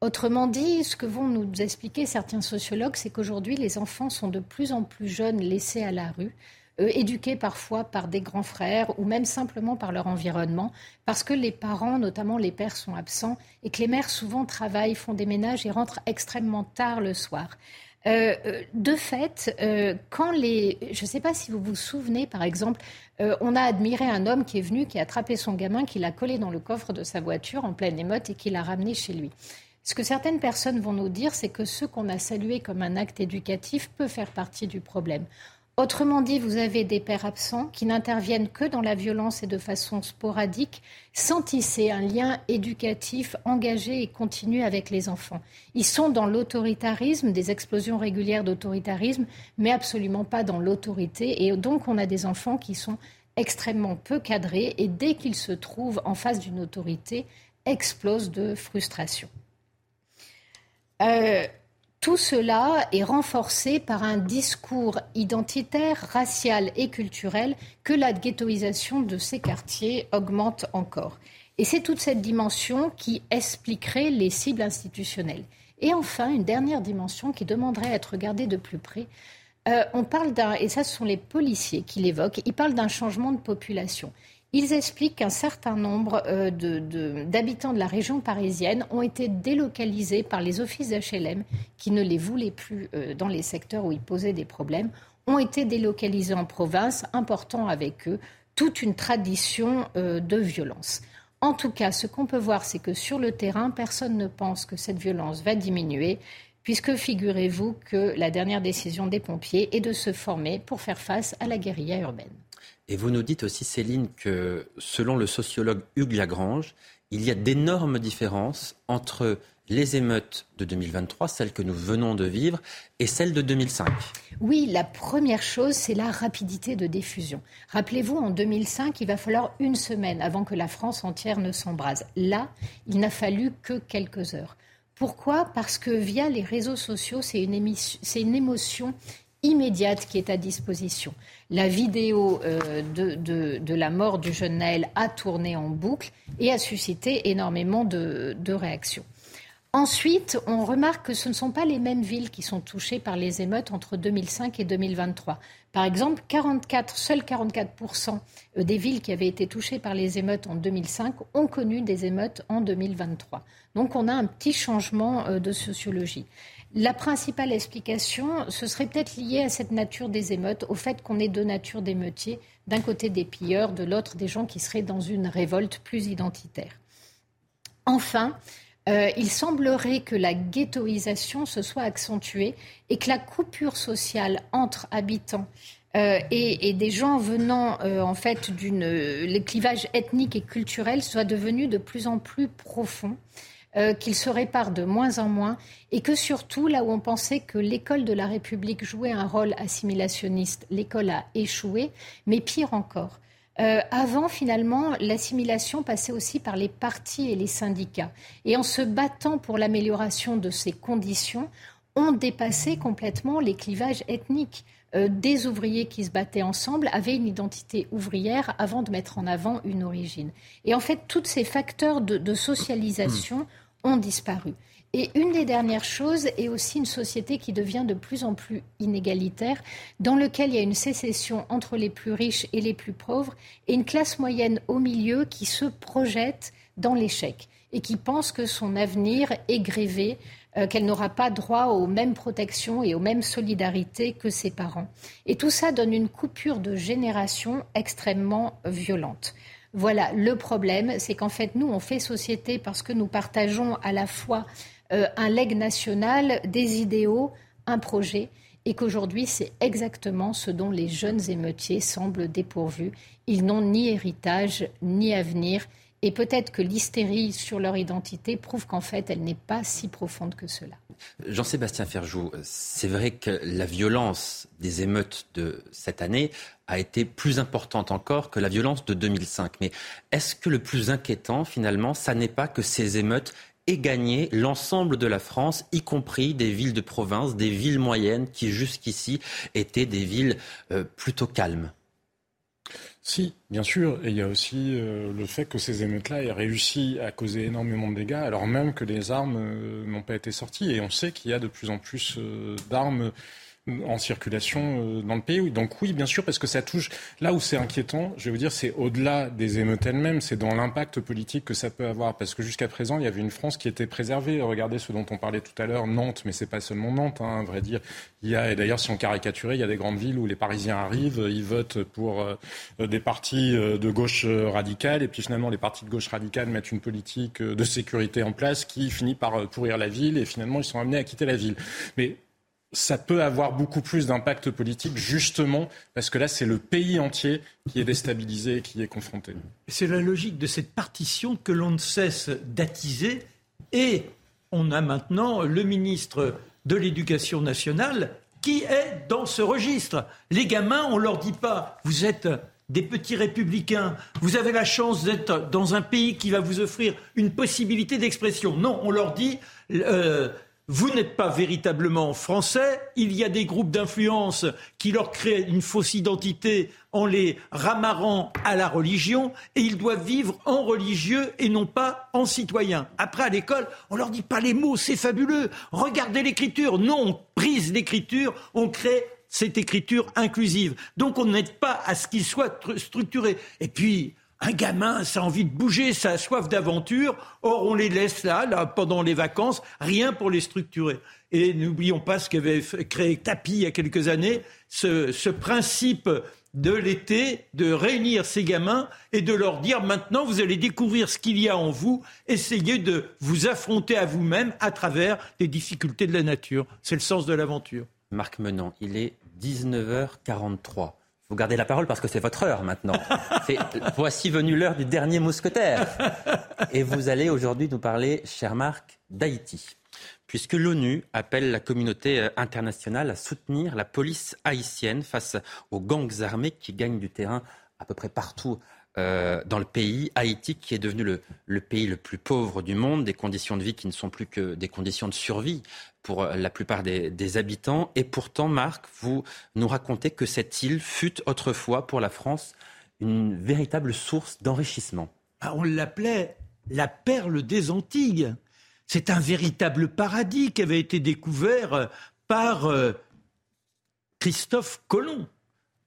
Autrement dit, ce que vont nous expliquer certains sociologues, c'est qu'aujourd'hui, les enfants sont de plus en plus jeunes laissés à la rue, euh, éduqués parfois par des grands frères ou même simplement par leur environnement, parce que les parents, notamment les pères, sont absents et que les mères souvent travaillent, font des ménages et rentrent extrêmement tard le soir. Euh, euh, de fait, quand les, je ne sais pas si vous vous souvenez, par exemple, on a admiré un homme qui est venu, qui a attrapé son gamin, qui l'a collé dans le coffre de sa voiture en pleine émeute et qui l'a ramené chez lui. Ce que certaines personnes vont nous dire, c'est que ce qu'on a salué comme un acte éducatif peut faire partie du problème. Autrement dit, vous avez des pères absents qui n'interviennent que dans la violence et de façon sporadique, sans tisser un lien éducatif engagé et continu avec les enfants. Ils sont dans l'autoritarisme, des explosions régulières d'autoritarisme, mais absolument pas dans l'autorité. Et donc, on a des enfants qui sont extrêmement peu cadrés et dès qu'ils se trouvent en face d'une autorité, explosent de frustration. Euh, tout cela est renforcé par un discours identitaire, racial et culturel que la ghettoisation de ces quartiers augmente encore. Et c'est toute cette dimension qui expliquerait les cibles institutionnelles. Et enfin, une dernière dimension qui demanderait à être regardée de plus près. Euh, on parle d'un, et ce sont les policiers qui l'évoquent, ils parlent d'un changement de population. Ils expliquent qu'un certain nombre euh, d'habitants de, la région parisienne ont été délocalisés par les offices d'HLM qui ne les voulaient plus euh, dans les secteurs où ils posaient des problèmes, ont été délocalisés en province, important avec eux toute une tradition euh, de violence. En tout cas, ce qu'on peut voir, c'est que sur le terrain, personne ne pense que cette violence va diminuer, puisque figurez-vous que la dernière décision des pompiers est de se former pour faire face à la guérilla urbaine. Et vous nous dites aussi, Céline, que selon le sociologue Hugues Lagrange, il y a d'énormes différences entre les émeutes de 2023, celles que nous venons de vivre, et celles de 2005 Oui, la première chose, c'est la rapidité de diffusion. Rappelez-vous, en 2005, il va falloir une semaine avant que la France entière ne s'embrase. Là, il n'a fallu que quelques heures. Pourquoi? Parce que via les réseaux sociaux, c'est une, une, émotion immédiate qui est à disposition. La vidéo euh, de, la mort du jeune Naël a tourné en boucle et a suscité énormément de, réactions. Ensuite, on remarque que ce ne sont pas les mêmes villes qui sont touchées par les émeutes entre 2005 et 2023. Par exemple, 44, seuls 44% des villes qui avaient été touchées par les émeutes en 2005 ont connu des émeutes en 2023. Donc on a un petit changement euh, de sociologie. La principale explication, ce serait peut-être lié à cette nature des émeutes, au fait qu'on ait deux natures d'émeutiers, d'un côté des pilleurs, de l'autre des gens qui seraient dans une révolte plus identitaire. Enfin, euh, il semblerait que la ghettoisation se soit accentuée et que la coupure sociale entre habitants euh, et, des gens venant euh, en fait d'une les clivages ethniques et culturels soit devenu de plus en plus profond euh, qu'ils se réparent de moins en moins et que surtout, là où on pensait que l'école de la République jouait un rôle assimilationniste, l'école a échoué, mais pire encore. Euh, avant, finalement, l'assimilation passait aussi par les partis et les syndicats. Et en se battant pour l'amélioration de ces conditions, on dépassait complètement les clivages ethniques. Euh, des ouvriers qui se battaient ensemble avaient une identité ouvrière avant de mettre en avant une origine. Et en fait, tous ces facteurs de, socialisation ont disparu. Et une des dernières choses est aussi une société qui devient de plus en plus inégalitaire, dans laquelle il y a une sécession entre les plus riches et les plus pauvres, et une classe moyenne au milieu qui se projette dans l'échec et qui pense que son avenir est grévé, euh, qu'elle n'aura pas droit aux mêmes protections et aux mêmes solidarités que ses parents. Et tout ça donne une coupure de génération extrêmement violente. Voilà, le problème, c'est qu'en fait, nous, on fait société parce que nous partageons à la fois euh, un legs national, des idéaux, un projet, et qu'aujourd'hui, c'est exactement ce dont les jeunes émeutiers semblent dépourvus. Ils n'ont ni héritage, ni avenir, et peut-être que l'hystérie sur leur identité prouve qu'en fait, elle n'est pas si profonde que cela. Jean-Sébastien Ferjou, c'est vrai que la violence des émeutes de cette année a été plus importante encore que la violence de 2005. Mais est-ce que le plus inquiétant, finalement, ça n'est pas que ces émeutes aient gagné l'ensemble de la France, y compris des villes de province, des villes moyennes qui jusqu'ici étaient des villes euh, plutôt calmes? Si, bien sûr. Et il y a aussi euh, le fait que ces émeutes-là aient réussi à causer énormément de dégâts, alors même que les armes euh, n'ont pas été sorties. Et on sait qu'il y a de plus en plus euh, d'armes en circulation euh, dans le pays. Donc oui, bien sûr, parce que ça touche. Là où c'est inquiétant, je vais vous dire, c'est au-delà des émeutes elles-mêmes, c'est dans l'impact politique que ça peut avoir. Parce que jusqu'à présent, il y avait une France qui était préservée. Regardez ce dont on parlait tout à l'heure, Nantes, mais c'est pas seulement Nantes, hein, à vrai dire. Il y a, et d'ailleurs, si on caricaturait, il y a des grandes villes où les Parisiens arrivent, ils votent pour euh, des partis euh, de gauche radicale, et puis finalement, les partis de gauche radicale mettent une politique de sécurité en place qui finit par pourrir la ville, et finalement, ils sont amenés à quitter la ville. Mais ça peut avoir beaucoup plus d'impact politique, justement, parce que là, c'est le pays entier qui est déstabilisé et qui est confronté. C'est la logique de cette partition que l'on ne cesse d'attiser. Et on a maintenant le ministre de l'Éducation nationale qui est dans ce registre. Les gamins, on leur dit pas, vous êtes des petits républicains, vous avez la chance d'être dans un pays qui va vous offrir une possibilité d'expression. Non, on leur dit, euh, vous n'êtes pas véritablement français, il y a des groupes d'influence qui leur créent une fausse identité en les ramarrant à la religion, et ils doivent vivre en religieux et non pas en citoyen. Après, à l'école, on leur dit pas les mots, c'est fabuleux, regardez l'écriture. Non, on brise l'écriture, on crée cette écriture inclusive. Donc on n'aide pas à ce qu'il soit structuré. Et puis, un gamin, ça a envie de bouger, ça a soif d'aventure. Or, on les laisse là, là, pendant les vacances, rien pour les structurer. Et n'oublions pas ce qu'avait créé Tapi il y a quelques années, ce, principe de l'été, de réunir ces gamins et de leur dire maintenant vous allez découvrir ce qu'il y a en vous, essayez de vous affronter à vous-même à travers les difficultés de la nature. C'est le sens de l'aventure. Marc Menant, il est 19h43. Vous gardez la parole parce que c'est votre heure maintenant. voici venue l'heure du dernier mousquetaire. Et vous allez aujourd'hui nous parler, cher Marc, d'Haïti. Puisque l'ONU appelle la communauté euh, internationale à soutenir la police haïtienne face aux gangs armés qui gagnent du terrain à peu près partout euh, dans le pays, Haïti qui est devenu le, pays le plus pauvre du monde, des conditions de vie qui ne sont plus que des conditions de survie pour euh, la plupart des, habitants. Et pourtant, Marc, vous nous racontez que cette île fut autrefois pour la France une véritable source d'enrichissement. Ah, on l'appelait la perle des Antilles. C'est un véritable paradis qui avait été découvert euh, par Christophe Colomb.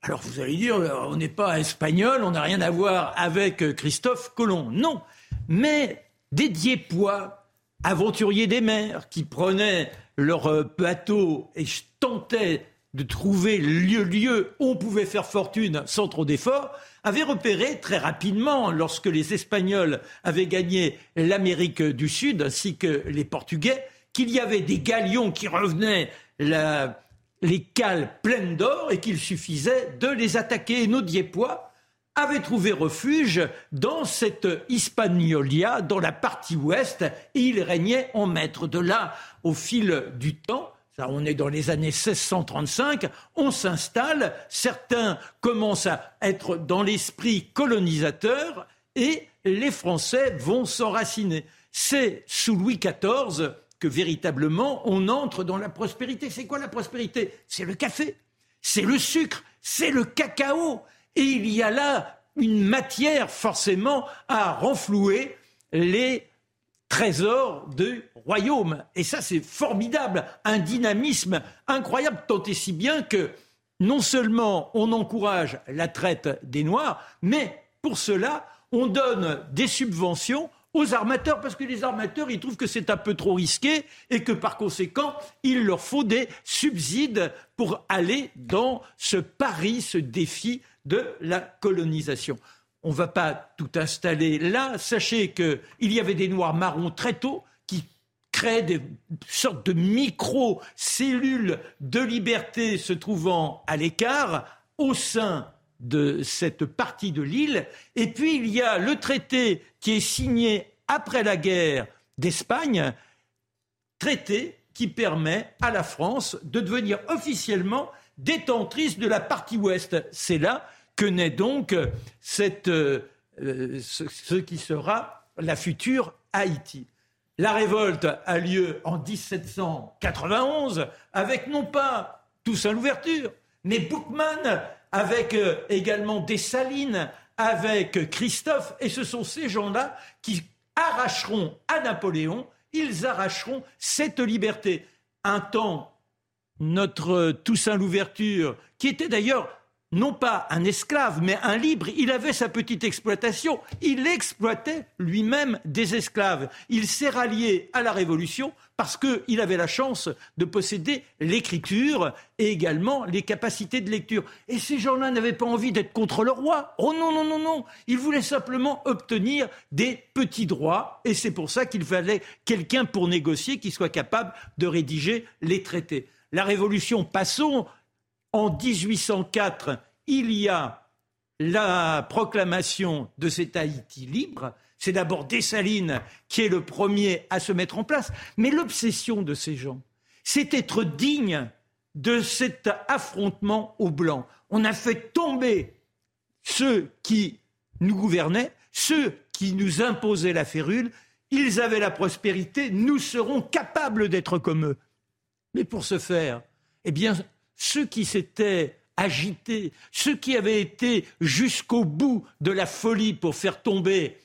Alors vous allez dire, on n'est pas espagnol, on n'a rien à voir avec Christophe Colomb. Non, mais des Diepois, aventuriers des mers, qui prenaient leur euh, bateau et tentaient de trouver lieu lieu où on pouvait faire fortune sans trop d'efforts, avaient repéré très rapidement, lorsque les Espagnols avaient gagné l'Amérique du Sud ainsi que les Portugais, qu'il y avait des galions qui revenaient les cales pleines d'or et qu'il suffisait de les attaquer. Et nos Diepois avait trouvé refuge dans cette Hispaniola, dans la partie ouest, et il régnait en maître. De là, au fil du temps, ça, on est dans les années 1635, on s'installe, certains commencent à être dans l'esprit colonisateur, et les Français vont s'enraciner. C'est sous Louis XIV que véritablement on entre dans la prospérité. C'est quoi la prospérité? C'est le café, c'est le sucre, c'est le cacao. Et il y a là une matière forcément à renflouer les trésors du royaume. Et ça, c'est formidable, un dynamisme incroyable, tant et si bien que non seulement on encourage la traite des Noirs, mais pour cela, on donne des subventions aux armateurs, parce que les armateurs, ils trouvent que c'est un peu trop risqué et que par conséquent, il leur faut des subsides pour aller dans ce pari, ce défi de la colonisation. On ne va pas tout installer là. Sachez qu'il y avait des noirs marrons très tôt qui créaient des sortes de micro-cellules de liberté se trouvant à l'écart au sein de cette partie de l'île. Et puis il y a le traité qui est signé après la guerre d'Espagne, traité qui permet à la France de devenir officiellement détentrice de la partie ouest. C'est là que naît donc cette, euh, ce, qui sera la future Haïti. La révolte a lieu en 1791 avec non pas Toussaint l'ouverture, mais Boukman avec euh, également Dessalines, avec Christophe, et ce sont ces gens-là qui arracheront à Napoléon, ils arracheront cette liberté. Un temps, notre Toussaint Louverture, qui était d'ailleurs non pas un esclave, mais un libre. Il avait sa petite exploitation. Il exploitait lui-même des esclaves. Il s'est rallié à la Révolution parce qu'il avait la chance de posséder l'écriture et également les capacités de lecture. Et ces gens-là n'avaient pas envie d'être contre le roi. Oh non, non, non, non. Ils voulaient simplement obtenir des petits droits. Et c'est pour ça qu'il fallait quelqu'un pour négocier qui soit capable de rédiger les traités. La Révolution, passons en 1804, il y a la proclamation de cet Haïti libre. C'est d'abord Dessalines qui est le premier à se mettre en place. Mais l'obsession de ces gens, c'est être digne de cet affrontement au blanc. On a fait tomber ceux qui nous gouvernaient, ceux qui nous imposaient la férule. Ils avaient la prospérité, nous serons capables d'être comme eux. Mais pour ce faire, eh bien, ceux qui s'étaient agités, ceux qui avaient été jusqu'au bout de la folie pour faire tomber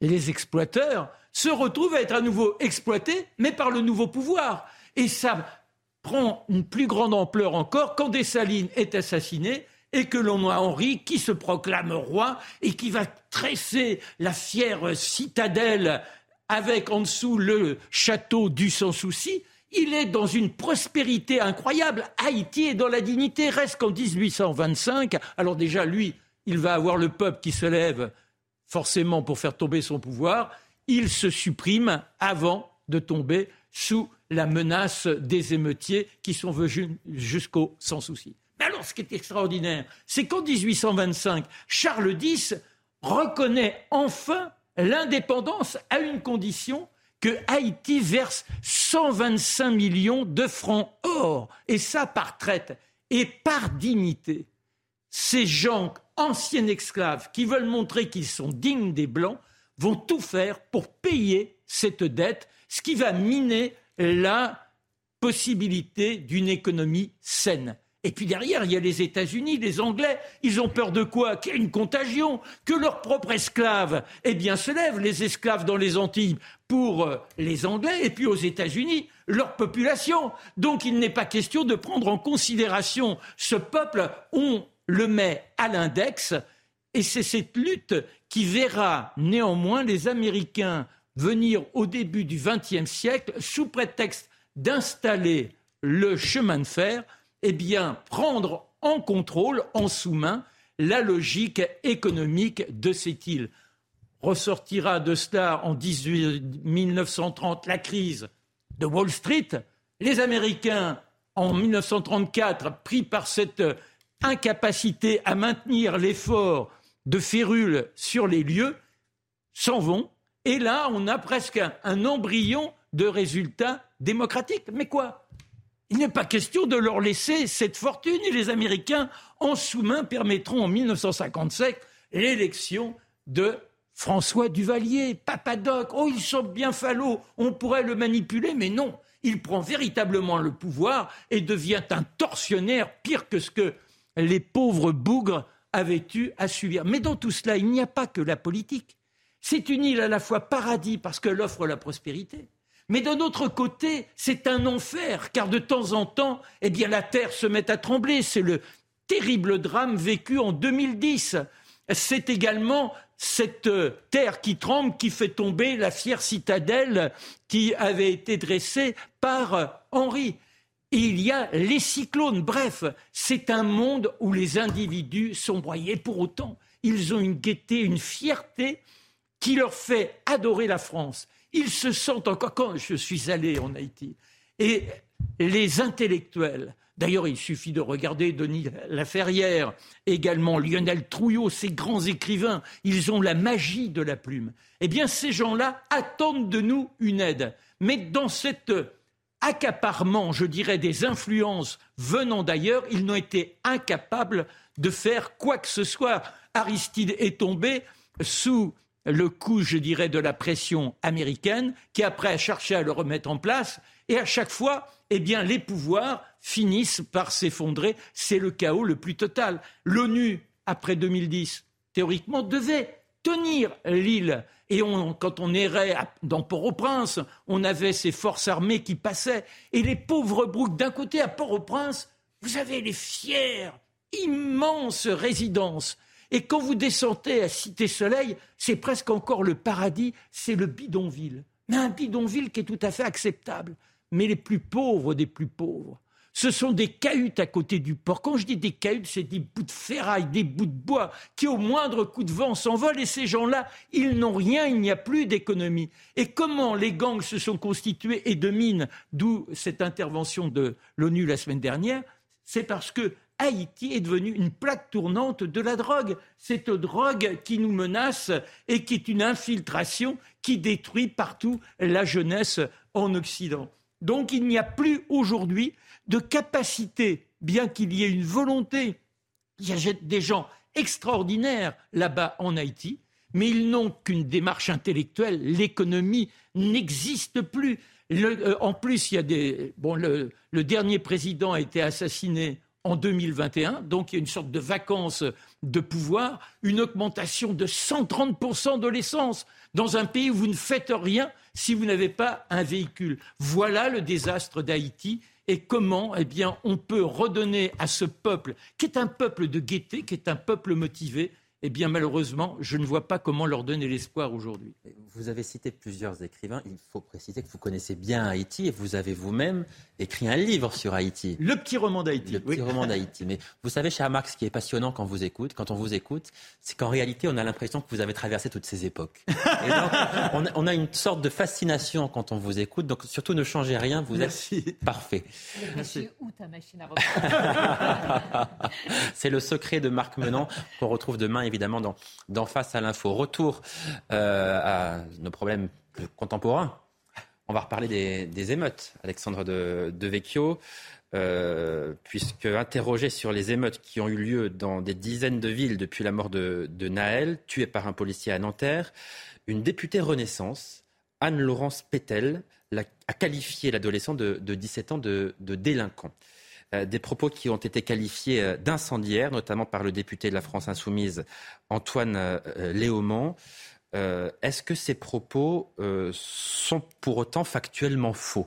les exploiteurs, se retrouvent à être à nouveau exploités, mais par le nouveau pouvoir. Et ça prend une plus grande ampleur encore quand Dessalines est assassiné et que l'on a Henri qui se proclame roi et qui va tresser la fière citadelle avec en dessous le château du sans souci il est dans une prospérité incroyable. Haïti est dans la dignité. Reste qu'en 1825, alors déjà, lui, il va avoir le peuple qui se lève forcément pour faire tomber son pouvoir. Il se supprime avant de tomber sous la menace des émeutiers qui sont venus jusqu'au sans souci. Mais alors, ce qui est extraordinaire, c'est qu'en 1825, Charles X reconnaît enfin l'indépendance à une condition que Haïti verse 125 millions de francs or, et ça par traite et par dignité. Ces gens, anciens esclaves, qui veulent montrer qu'ils sont dignes des Blancs, vont tout faire pour payer cette dette, ce qui va miner la possibilité d'une économie saine. Et puis derrière, il y a les États-Unis, les Anglais. Ils ont peur de quoi Qu'il y ait une contagion, que leurs propres esclaves, eh bien, se lèvent, les esclaves dans les Antilles, pour euh, les Anglais, et puis aux États-Unis, leur population. Donc il n'est pas question de prendre en considération ce peuple. On le met à l'index, et c'est cette lutte qui verra néanmoins les Américains venir au début du XXe siècle, sous prétexte d'installer le chemin de fer, eh bien, prendre en contrôle, en sous-main, la logique économique de cette île. Ressortira de cela en 1930 la crise de Wall Street. Les Américains, en 1934, pris par cette incapacité à maintenir l'effort de férule sur les lieux, s'en vont. Et là, on a presque un embryon de résultats démocratiques. Mais quoi? Il n'est pas question de leur laisser cette fortune et les Américains, en sous-main, permettront en 1957 l'élection de François Duvalier, Papadoc. Oh, ils sont bien falots, on pourrait le manipuler, mais non. Il prend véritablement le pouvoir et devient un tortionnaire pire que ce que les pauvres bougres avaient eu à subir. Mais dans tout cela, il n'y a pas que la politique. C'est une île à la fois paradis parce qu'elle offre la prospérité, mais d'un autre côté, c'est un enfer, car de temps en temps, eh bien, la terre se met à trembler. C'est le terrible drame vécu en 2010. C'est également cette euh, terre qui tremble qui fait tomber la fière citadelle qui avait été dressée par euh, Henri. Et il y a les cyclones. Bref, c'est un monde où les individus sont broyés. Pour autant, ils ont une gaieté, une fierté qui leur fait adorer la France. Ils se sentent encore, quand je suis allé en Haïti, et les intellectuels, d'ailleurs il suffit de regarder Denis Laferrière, également Lionel Trouillot, ces grands écrivains, ils ont la magie de la plume. Eh bien ces gens-là attendent de nous une aide. Mais dans cet accaparement, je dirais, des influences venant d'ailleurs, ils n'ont été incapables de faire quoi que ce soit. Aristide est tombé sous le coup, je dirais, de la pression américaine, qui après a cherché à le remettre en place, et à chaque fois, eh bien, les pouvoirs finissent par s'effondrer. C'est le chaos le plus total. L'ONU, après 2010, théoriquement, devait tenir l'île. Et quand on errait dans Port-au-Prince, on avait ces forces armées qui passaient. Et les pauvres brouques, d'un côté à Port-au-Prince, vous avez les fières, immenses résidences. Et quand vous descendez à Cité-Soleil, c'est presque encore le paradis, c'est le bidonville. Mais un bidonville qui est tout à fait acceptable. Mais les plus pauvres des plus pauvres, ce sont des cahutes à côté du port. Quand je dis des cahutes, c'est des bouts de ferraille, des bouts de bois qui, au moindre coup de vent, s'envolent. Et ces gens-là, ils n'ont rien, il n'y a plus d'économie. Et comment les gangs se sont constitués et dominent, d'où cette intervention de l'ONU la semaine dernière, c'est parce que Haïti est devenu une plaque tournante de la drogue. Cette drogue qui nous menace et qui est une infiltration qui détruit partout la jeunesse en Occident. Donc il n'y a plus aujourd'hui de capacité, bien qu'il y ait une volonté. Il y a des gens extraordinaires là-bas en Haïti, mais ils n'ont qu'une démarche intellectuelle. L'économie n'existe plus. Euh, en plus, il y a des. Bon, le, dernier président a été assassiné en 2021, donc il y a une sorte de vacances de pouvoir, une augmentation de 130% de l'essence dans un pays où vous ne faites rien si vous n'avez pas un véhicule. Voilà le désastre d'Haïti et comment eh bien, on peut redonner à ce peuple, qui est un peuple de gaieté, qui est un peuple motivé, eh bien malheureusement, je ne vois pas comment leur donner l'espoir aujourd'hui. Vous avez cité plusieurs écrivains. Il faut préciser que vous connaissez bien Haïti et vous avez vous-même écrit un livre sur Haïti. Le petit roman d'Haïti. Le petit roman d'Haïti. Mais vous savez, cher Marx, ce qui est passionnant quand vous écoute, quand on vous écoute, c'est qu'en réalité, on a l'impression que vous avez traversé toutes ces époques. Et donc, on, a, une sorte de fascination quand on vous écoute. Donc, surtout, ne changez rien. Vous êtes parfait. Merci. Où ta machine à C'est le secret de Marc Menant qu'on retrouve demain évidemment dans, Face à l'info. Retour euh, à nos problèmes contemporains. On va reparler des, émeutes, Alexandre de, Vecchio. Euh, puisque interrogé sur les émeutes qui ont eu lieu dans des dizaines de villes depuis la mort de, Naël, tué par un policier à Nanterre, une députée Renaissance, Anne-Laurence Pétel, a qualifié l'adolescent de, 17 ans de délinquant. Euh, des propos qui ont été qualifiés euh, d'incendiaires, notamment par le député de la France insoumise Antoine euh, Léaumont. Est-ce que ces propos sont pour autant factuellement faux?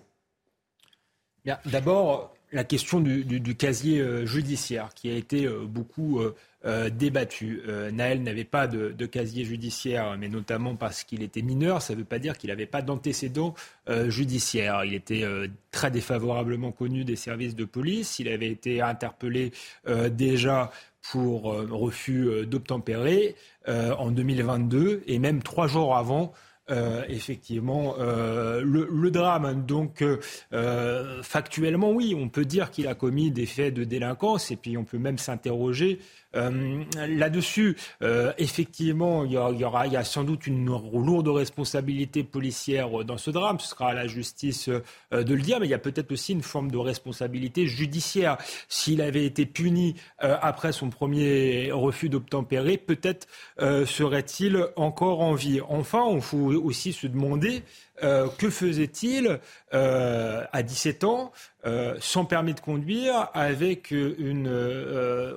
D'abord, la question du, casier judiciaire qui a été beaucoup euh, débattu. Euh, Naël n'avait pas de, casier judiciaire, mais notamment parce qu'il était mineur. Ça ne veut pas dire qu'il n'avait pas d'antécédents euh, judiciaires. Il était très défavorablement connu des services de police. Il avait été interpellé déjà pour refus d'obtempérer en 2022 et même trois jours avant effectivement le, drame. Donc, factuellement, oui, on peut dire qu'il a commis des faits de délinquance et puis on peut même s'interroger là-dessus. effectivement, il y, aura, a sans doute une lourde responsabilité policière dans ce drame. Ce sera à la justice de le dire, mais il y a peut-être aussi une forme de responsabilité judiciaire. S'il avait été puni après son premier refus d'obtempérer, peut-être serait-il encore en vie. Enfin, on faut aussi se demander euh, que faisait-il euh, à 17 ans euh, sans permis de conduire avec une,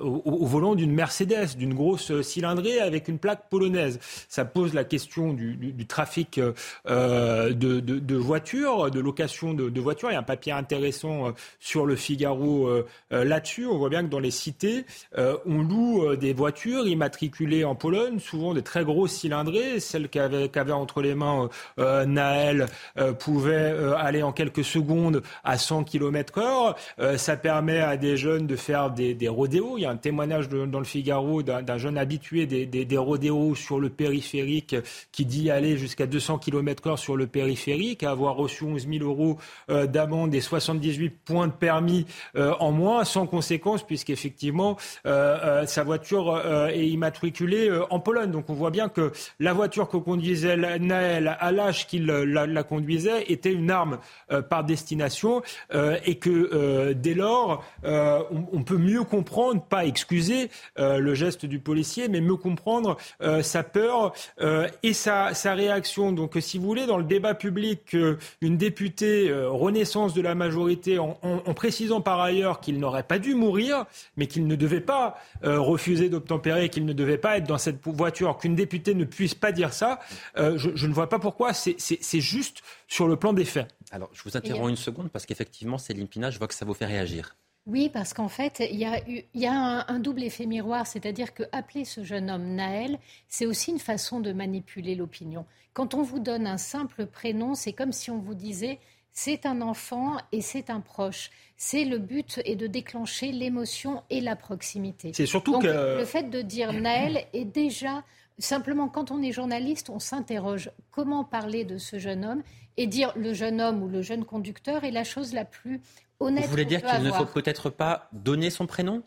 au, volant d'une Mercedes, d'une grosse cylindrée avec une plaque polonaise Ça pose la question du, trafic de, voitures, de location de, voitures. Il y a un papier intéressant sur le Figaro là-dessus. On voit bien que dans les cités, on loue des voitures immatriculées en Pologne, souvent des très grosses cylindrées, celles qu'avait entre les mains Naël euh, pouvait euh, aller en quelques secondes à 100 km Euh, ça permet à des jeunes de faire des, des rodéos. Il y a un témoignage dans le Figaro d'un jeune habitué des, des, des, rodéos sur le périphérique qui dit aller jusqu'à 200 km heure sur le périphérique, avoir reçu 11 000 euros d'amende et 78 points de permis en moins, sans conséquence, puisqu'effectivement, sa voiture est immatriculée en Pologne. Donc on voit bien que la voiture que conduisait Naël à l'âge qu'il la, conduisait était une arme par destination et que dès lors, on, peut mieux comprendre, pas excuser le geste du policier, mais mieux comprendre sa peur et sa, réaction. Donc, si vous voulez, dans le débat public, une députée renaissance de la majorité, en, précisant par ailleurs qu'il n'aurait pas dû mourir, mais qu'il ne devait pas refuser d'obtempérer, qu'il ne devait pas être dans cette voiture, qu'une députée ne puisse pas dire ça, euh, je, ne vois pas pourquoi. C'est juste sur le plan des faits. Alors, je vous interromps une seconde parce qu'effectivement, Céline Pina, je vois que ça vous fait réagir. Oui, parce qu'en fait, il y a, un, double effet miroir, c'est-à-dire que appeler ce jeune homme Naël, c'est aussi une façon de manipuler l'opinion. Quand on vous donne un simple prénom, c'est comme si on vous disait c'est un enfant et c'est un proche. C'est le but et de déclencher l'émotion et la proximité. C'est surtout Donc, que le fait de dire Naël est déjà simplement quand on est journaliste, on s'interroge comment parler de ce jeune homme et dire le jeune homme ou le jeune conducteur est la chose la plus honnête. Vous voulez dire qu'il ne faut peut-être pas donner son prénom?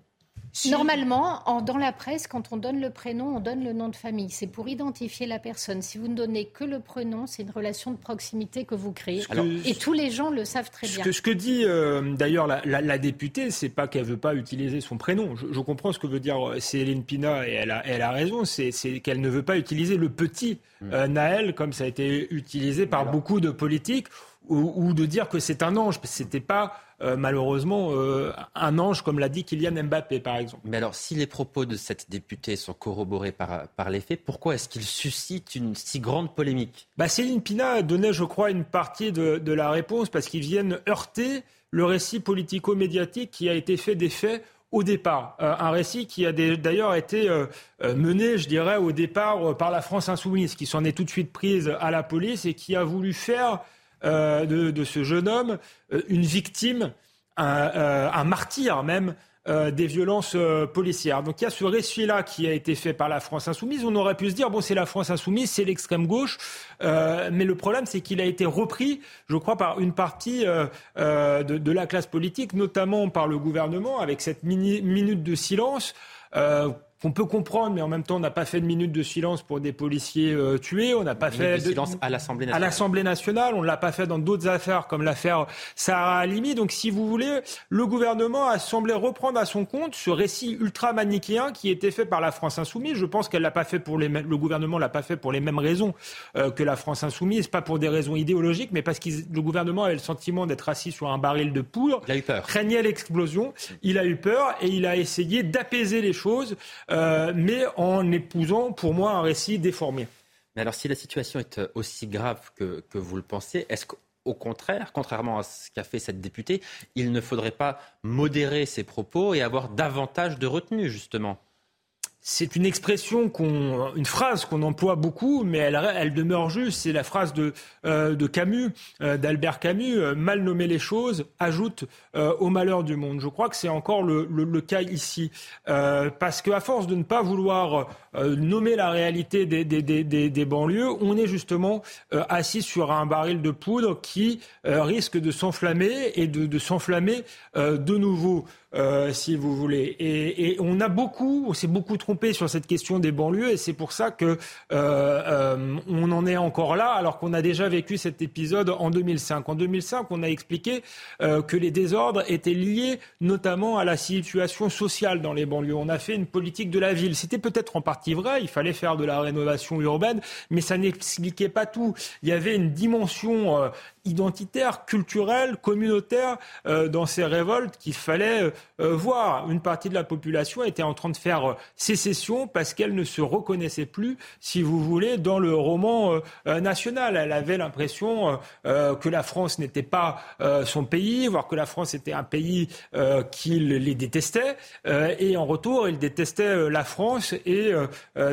Normalement, dans la presse, quand on donne le prénom, on donne le nom de famille. C'est pour identifier la personne. Si vous ne donnez que le prénom, c'est une relation de proximité que vous créez. et tous les gens le savent très bien. Ce que, dit euh, d'ailleurs la, la, députée, c'est pas qu'elle veut pas utiliser son prénom. Je, comprends ce que veut dire euh, Céline Pina et elle a, elle a raison. C'est qu'elle ne veut pas utiliser le petit mm. euh, Naël comme ça a été utilisé par beaucoup de politiques ou, de dire que c'est un ange. C'était pas euh, malheureusement euh, un ange, comme l'a dit Kylian Mbappé, par exemple. Mais alors, si les propos de cette députée sont corroborés par, par les faits, pourquoi est-ce qu'ils suscitent une si grande polémique? Bah, Céline Pina donnait, je crois, une partie de, de la réponse parce qu'ils viennent heurter le récit politico-médiatique qui a été fait des faits au départ. Euh, un récit qui a d'ailleurs été mené, je dirais, au départ par la France insoumise, qui s'en est tout de suite prise à la police et qui a voulu faire euh, de, ce jeune homme euh, une victime, un, euh, martyr même. des violences policières. Donc il y a ce récit-là qui a été fait par la France insoumise. On aurait pu se dire, bon, c'est la France insoumise, c'est l'extrême gauche, mais le problème, c'est qu'il a été repris, je crois, par une partie de, la classe politique, notamment par le gouvernement, avec cette minute de silence qu'on peut comprendre, mais en même temps, on n'a pas fait de minute de silence pour des policiers euh, tués. On n'a pas fait de silence à l'Assemblée nationale. À l'Assemblée nationale, on ne l'a pas fait dans d'autres affaires comme l'affaire Sarah Halimi. Donc, si vous voulez, le gouvernement a semblé reprendre à son compte ce récit ultra manichéen qui était fait par la France insoumise. Je pense qu'elle l'a pas fait pour les le gouvernement l'a pas fait pour les mêmes raisons euh, que la France insoumise, pas pour des raisons idéologiques, mais parce que le gouvernement avait le sentiment d'être assis sur un baril de poudre. Il a eu peur. Craignait l'explosion. Il a eu peur et il a essayé d'apaiser les choses. Euh, mais en épousant pour moi un récit déformé. Mais alors si la situation est euh, aussi grave que, que vous le pensez, est-ce qu'au contraire, contrairement à ce qu'a fait cette députée, il ne faudrait pas modérer ses propos et avoir davantage de retenue justement? C'est une expression qu'on, une phrase qu'on emploie beaucoup, mais elle, elle demeure juste. C'est la phrase de, euh, de Camus, euh, d'Albert Camus. Euh, mal nommer les choses ajoute au malheur du monde. Je crois que c'est encore le, le, le, cas ici, parce qu'à force de ne pas vouloir nommer la réalité des, des, des, des, banlieues, on est justement assis sur un baril de poudre qui risque de s'enflammer et de, de s'enflammer de nouveau. Euh, si vous voulez. Et, et, on a beaucoup, on s'est beaucoup trompé sur cette question des banlieues, et c'est pour ça que euh, euh, on en est encore là, alors qu'on a déjà vécu cet épisode en 2005. En 2005, on a expliqué euh, que les désordres étaient liés notamment à la situation sociale dans les banlieues. On a fait une politique de la ville. C'était peut-être en partie vrai. Il fallait faire de la rénovation urbaine, mais ça n'expliquait pas tout. Il y avait une dimension euh, identitaire, culturel, communautaire euh, dans ces révoltes qu'il fallait euh, euh, voir. Une partie de la population était en train de faire sécession parce qu'elle ne se reconnaissait plus, si vous voulez, dans le roman national. Elle avait l'impression que la France n'était pas son pays, voire que la France était un pays qu'il les détestait, et en retour, il détestait la France et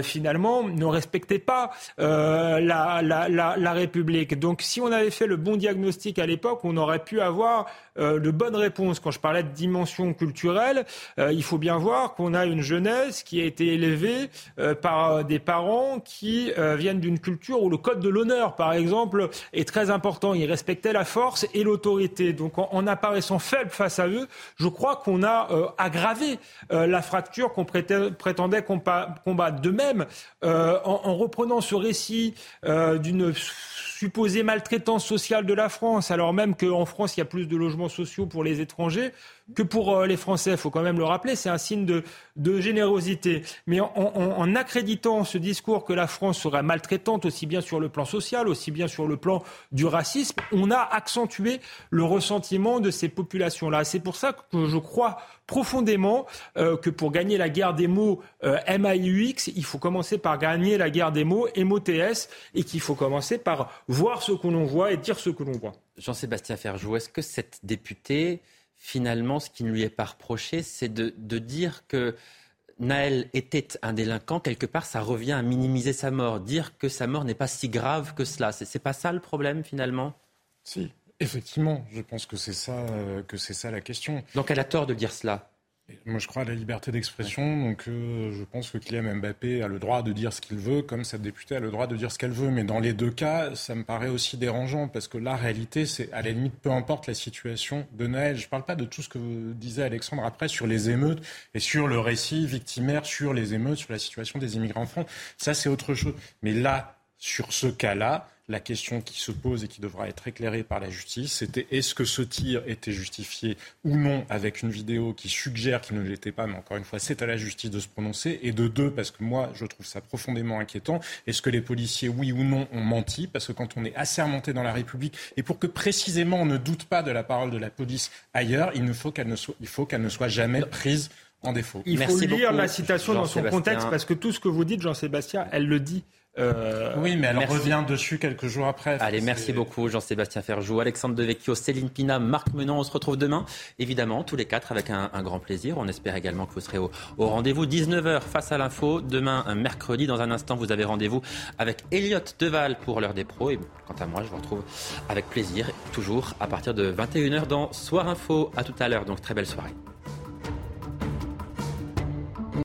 finalement ne respectait pas la, la, la République. Donc si on avait fait le bon diagnostic à l'époque, on aurait pu avoir euh, de bonnes réponses. Quand je parlais de dimension culturelle, euh, il faut bien voir qu'on a une jeunesse qui a été élevée euh, par des parents qui viennent d'une culture où le code de l'honneur, par exemple, est très important. Ils respectaient la force et l'autorité. Donc en, apparaissant faible face à eux, je crois qu'on a aggravé la fracture qu'on prétendait combattre. De même, en, reprenant ce récit d'une supposée maltraitance sociale de la France, alors même qu'en France, il y a plus de logements sociaux pour les étrangers que pour euh, les Français. Il faut quand même le rappeler, c'est un signe de, générosité. Mais en, accréditant ce discours que la France serait maltraitante aussi bien sur le plan social, aussi bien sur le plan du racisme, on a accentué le ressentiment de ces populations-là. C'est pour ça que je crois profondément euh, que pour gagner la guerre des mots euh, MAIUX, il faut commencer par gagner la guerre des mots MOTS et qu'il faut commencer par voir ce que l'on voit et dire ce que l'on voit. Jean-Sébastien Ferjou, est-ce que cette députée finalement, ce qui ne lui est pas reproché, c'est de, dire que Naël était un délinquant, quelque part, ça revient à minimiser sa mort, dire que sa mort n'est pas si grave que cela. C'est pas ça le problème, finalement? Si, effectivement, je pense que c'est ça, euh, que c'est ça la question. Donc elle a tort de dire cela moi, je crois à la liberté d'expression, donc euh, je pense que Kylian Mbappé a le droit de dire ce qu'il veut, comme cette députée a le droit de dire ce qu'elle veut. Mais dans les deux cas, ça me paraît aussi dérangeant, parce que la réalité, c'est à la limite, peu importe la situation de Naël. Je ne parle pas de tout ce que disait Alexandre après sur les émeutes et sur le récit victimaire sur les émeutes, sur la situation des immigrants en France. Ça, c'est autre chose. Mais là, sur ce cas-là, la question qui se pose et qui devra être éclairée par la justice, c'était est-ce que ce tir était justifié ou non avec une vidéo qui suggère qu'il ne l'était pas, mais encore une fois, c'est à la justice de se prononcer. Et de deux, parce que moi, je trouve ça profondément inquiétant, est-ce que les policiers, oui ou non, ont menti? Parce que quand on est assermenté dans la République, et pour que précisément on ne doute pas de la parole de la police ailleurs, il, ne faut qu'elle ne soit, il faut qu'elle ne soit jamais prise en défaut. Il faut lire la citation dans son contexte, parce que tout ce que vous dites, Jean-Sébastien, elle le dit. Euh, oui, mais elle revient dessus quelques jours après. Allez, merci beaucoup Jean-Sébastien Ferjou, Alexandre Devecchio, Céline Pina, Marc Menon. On se retrouve demain, évidemment, tous les quatre avec un, grand plaisir. On espère également que vous serez au, rendez-vous. 19h face à l'info. Demain, un mercredi. Dans un instant, vous avez rendez-vous avec Elliot Deval pour l'heure des pros. Et quant à moi, je vous retrouve avec plaisir, toujours à partir de 21h dans Soir Info. À tout à l'heure, donc très belle soirée.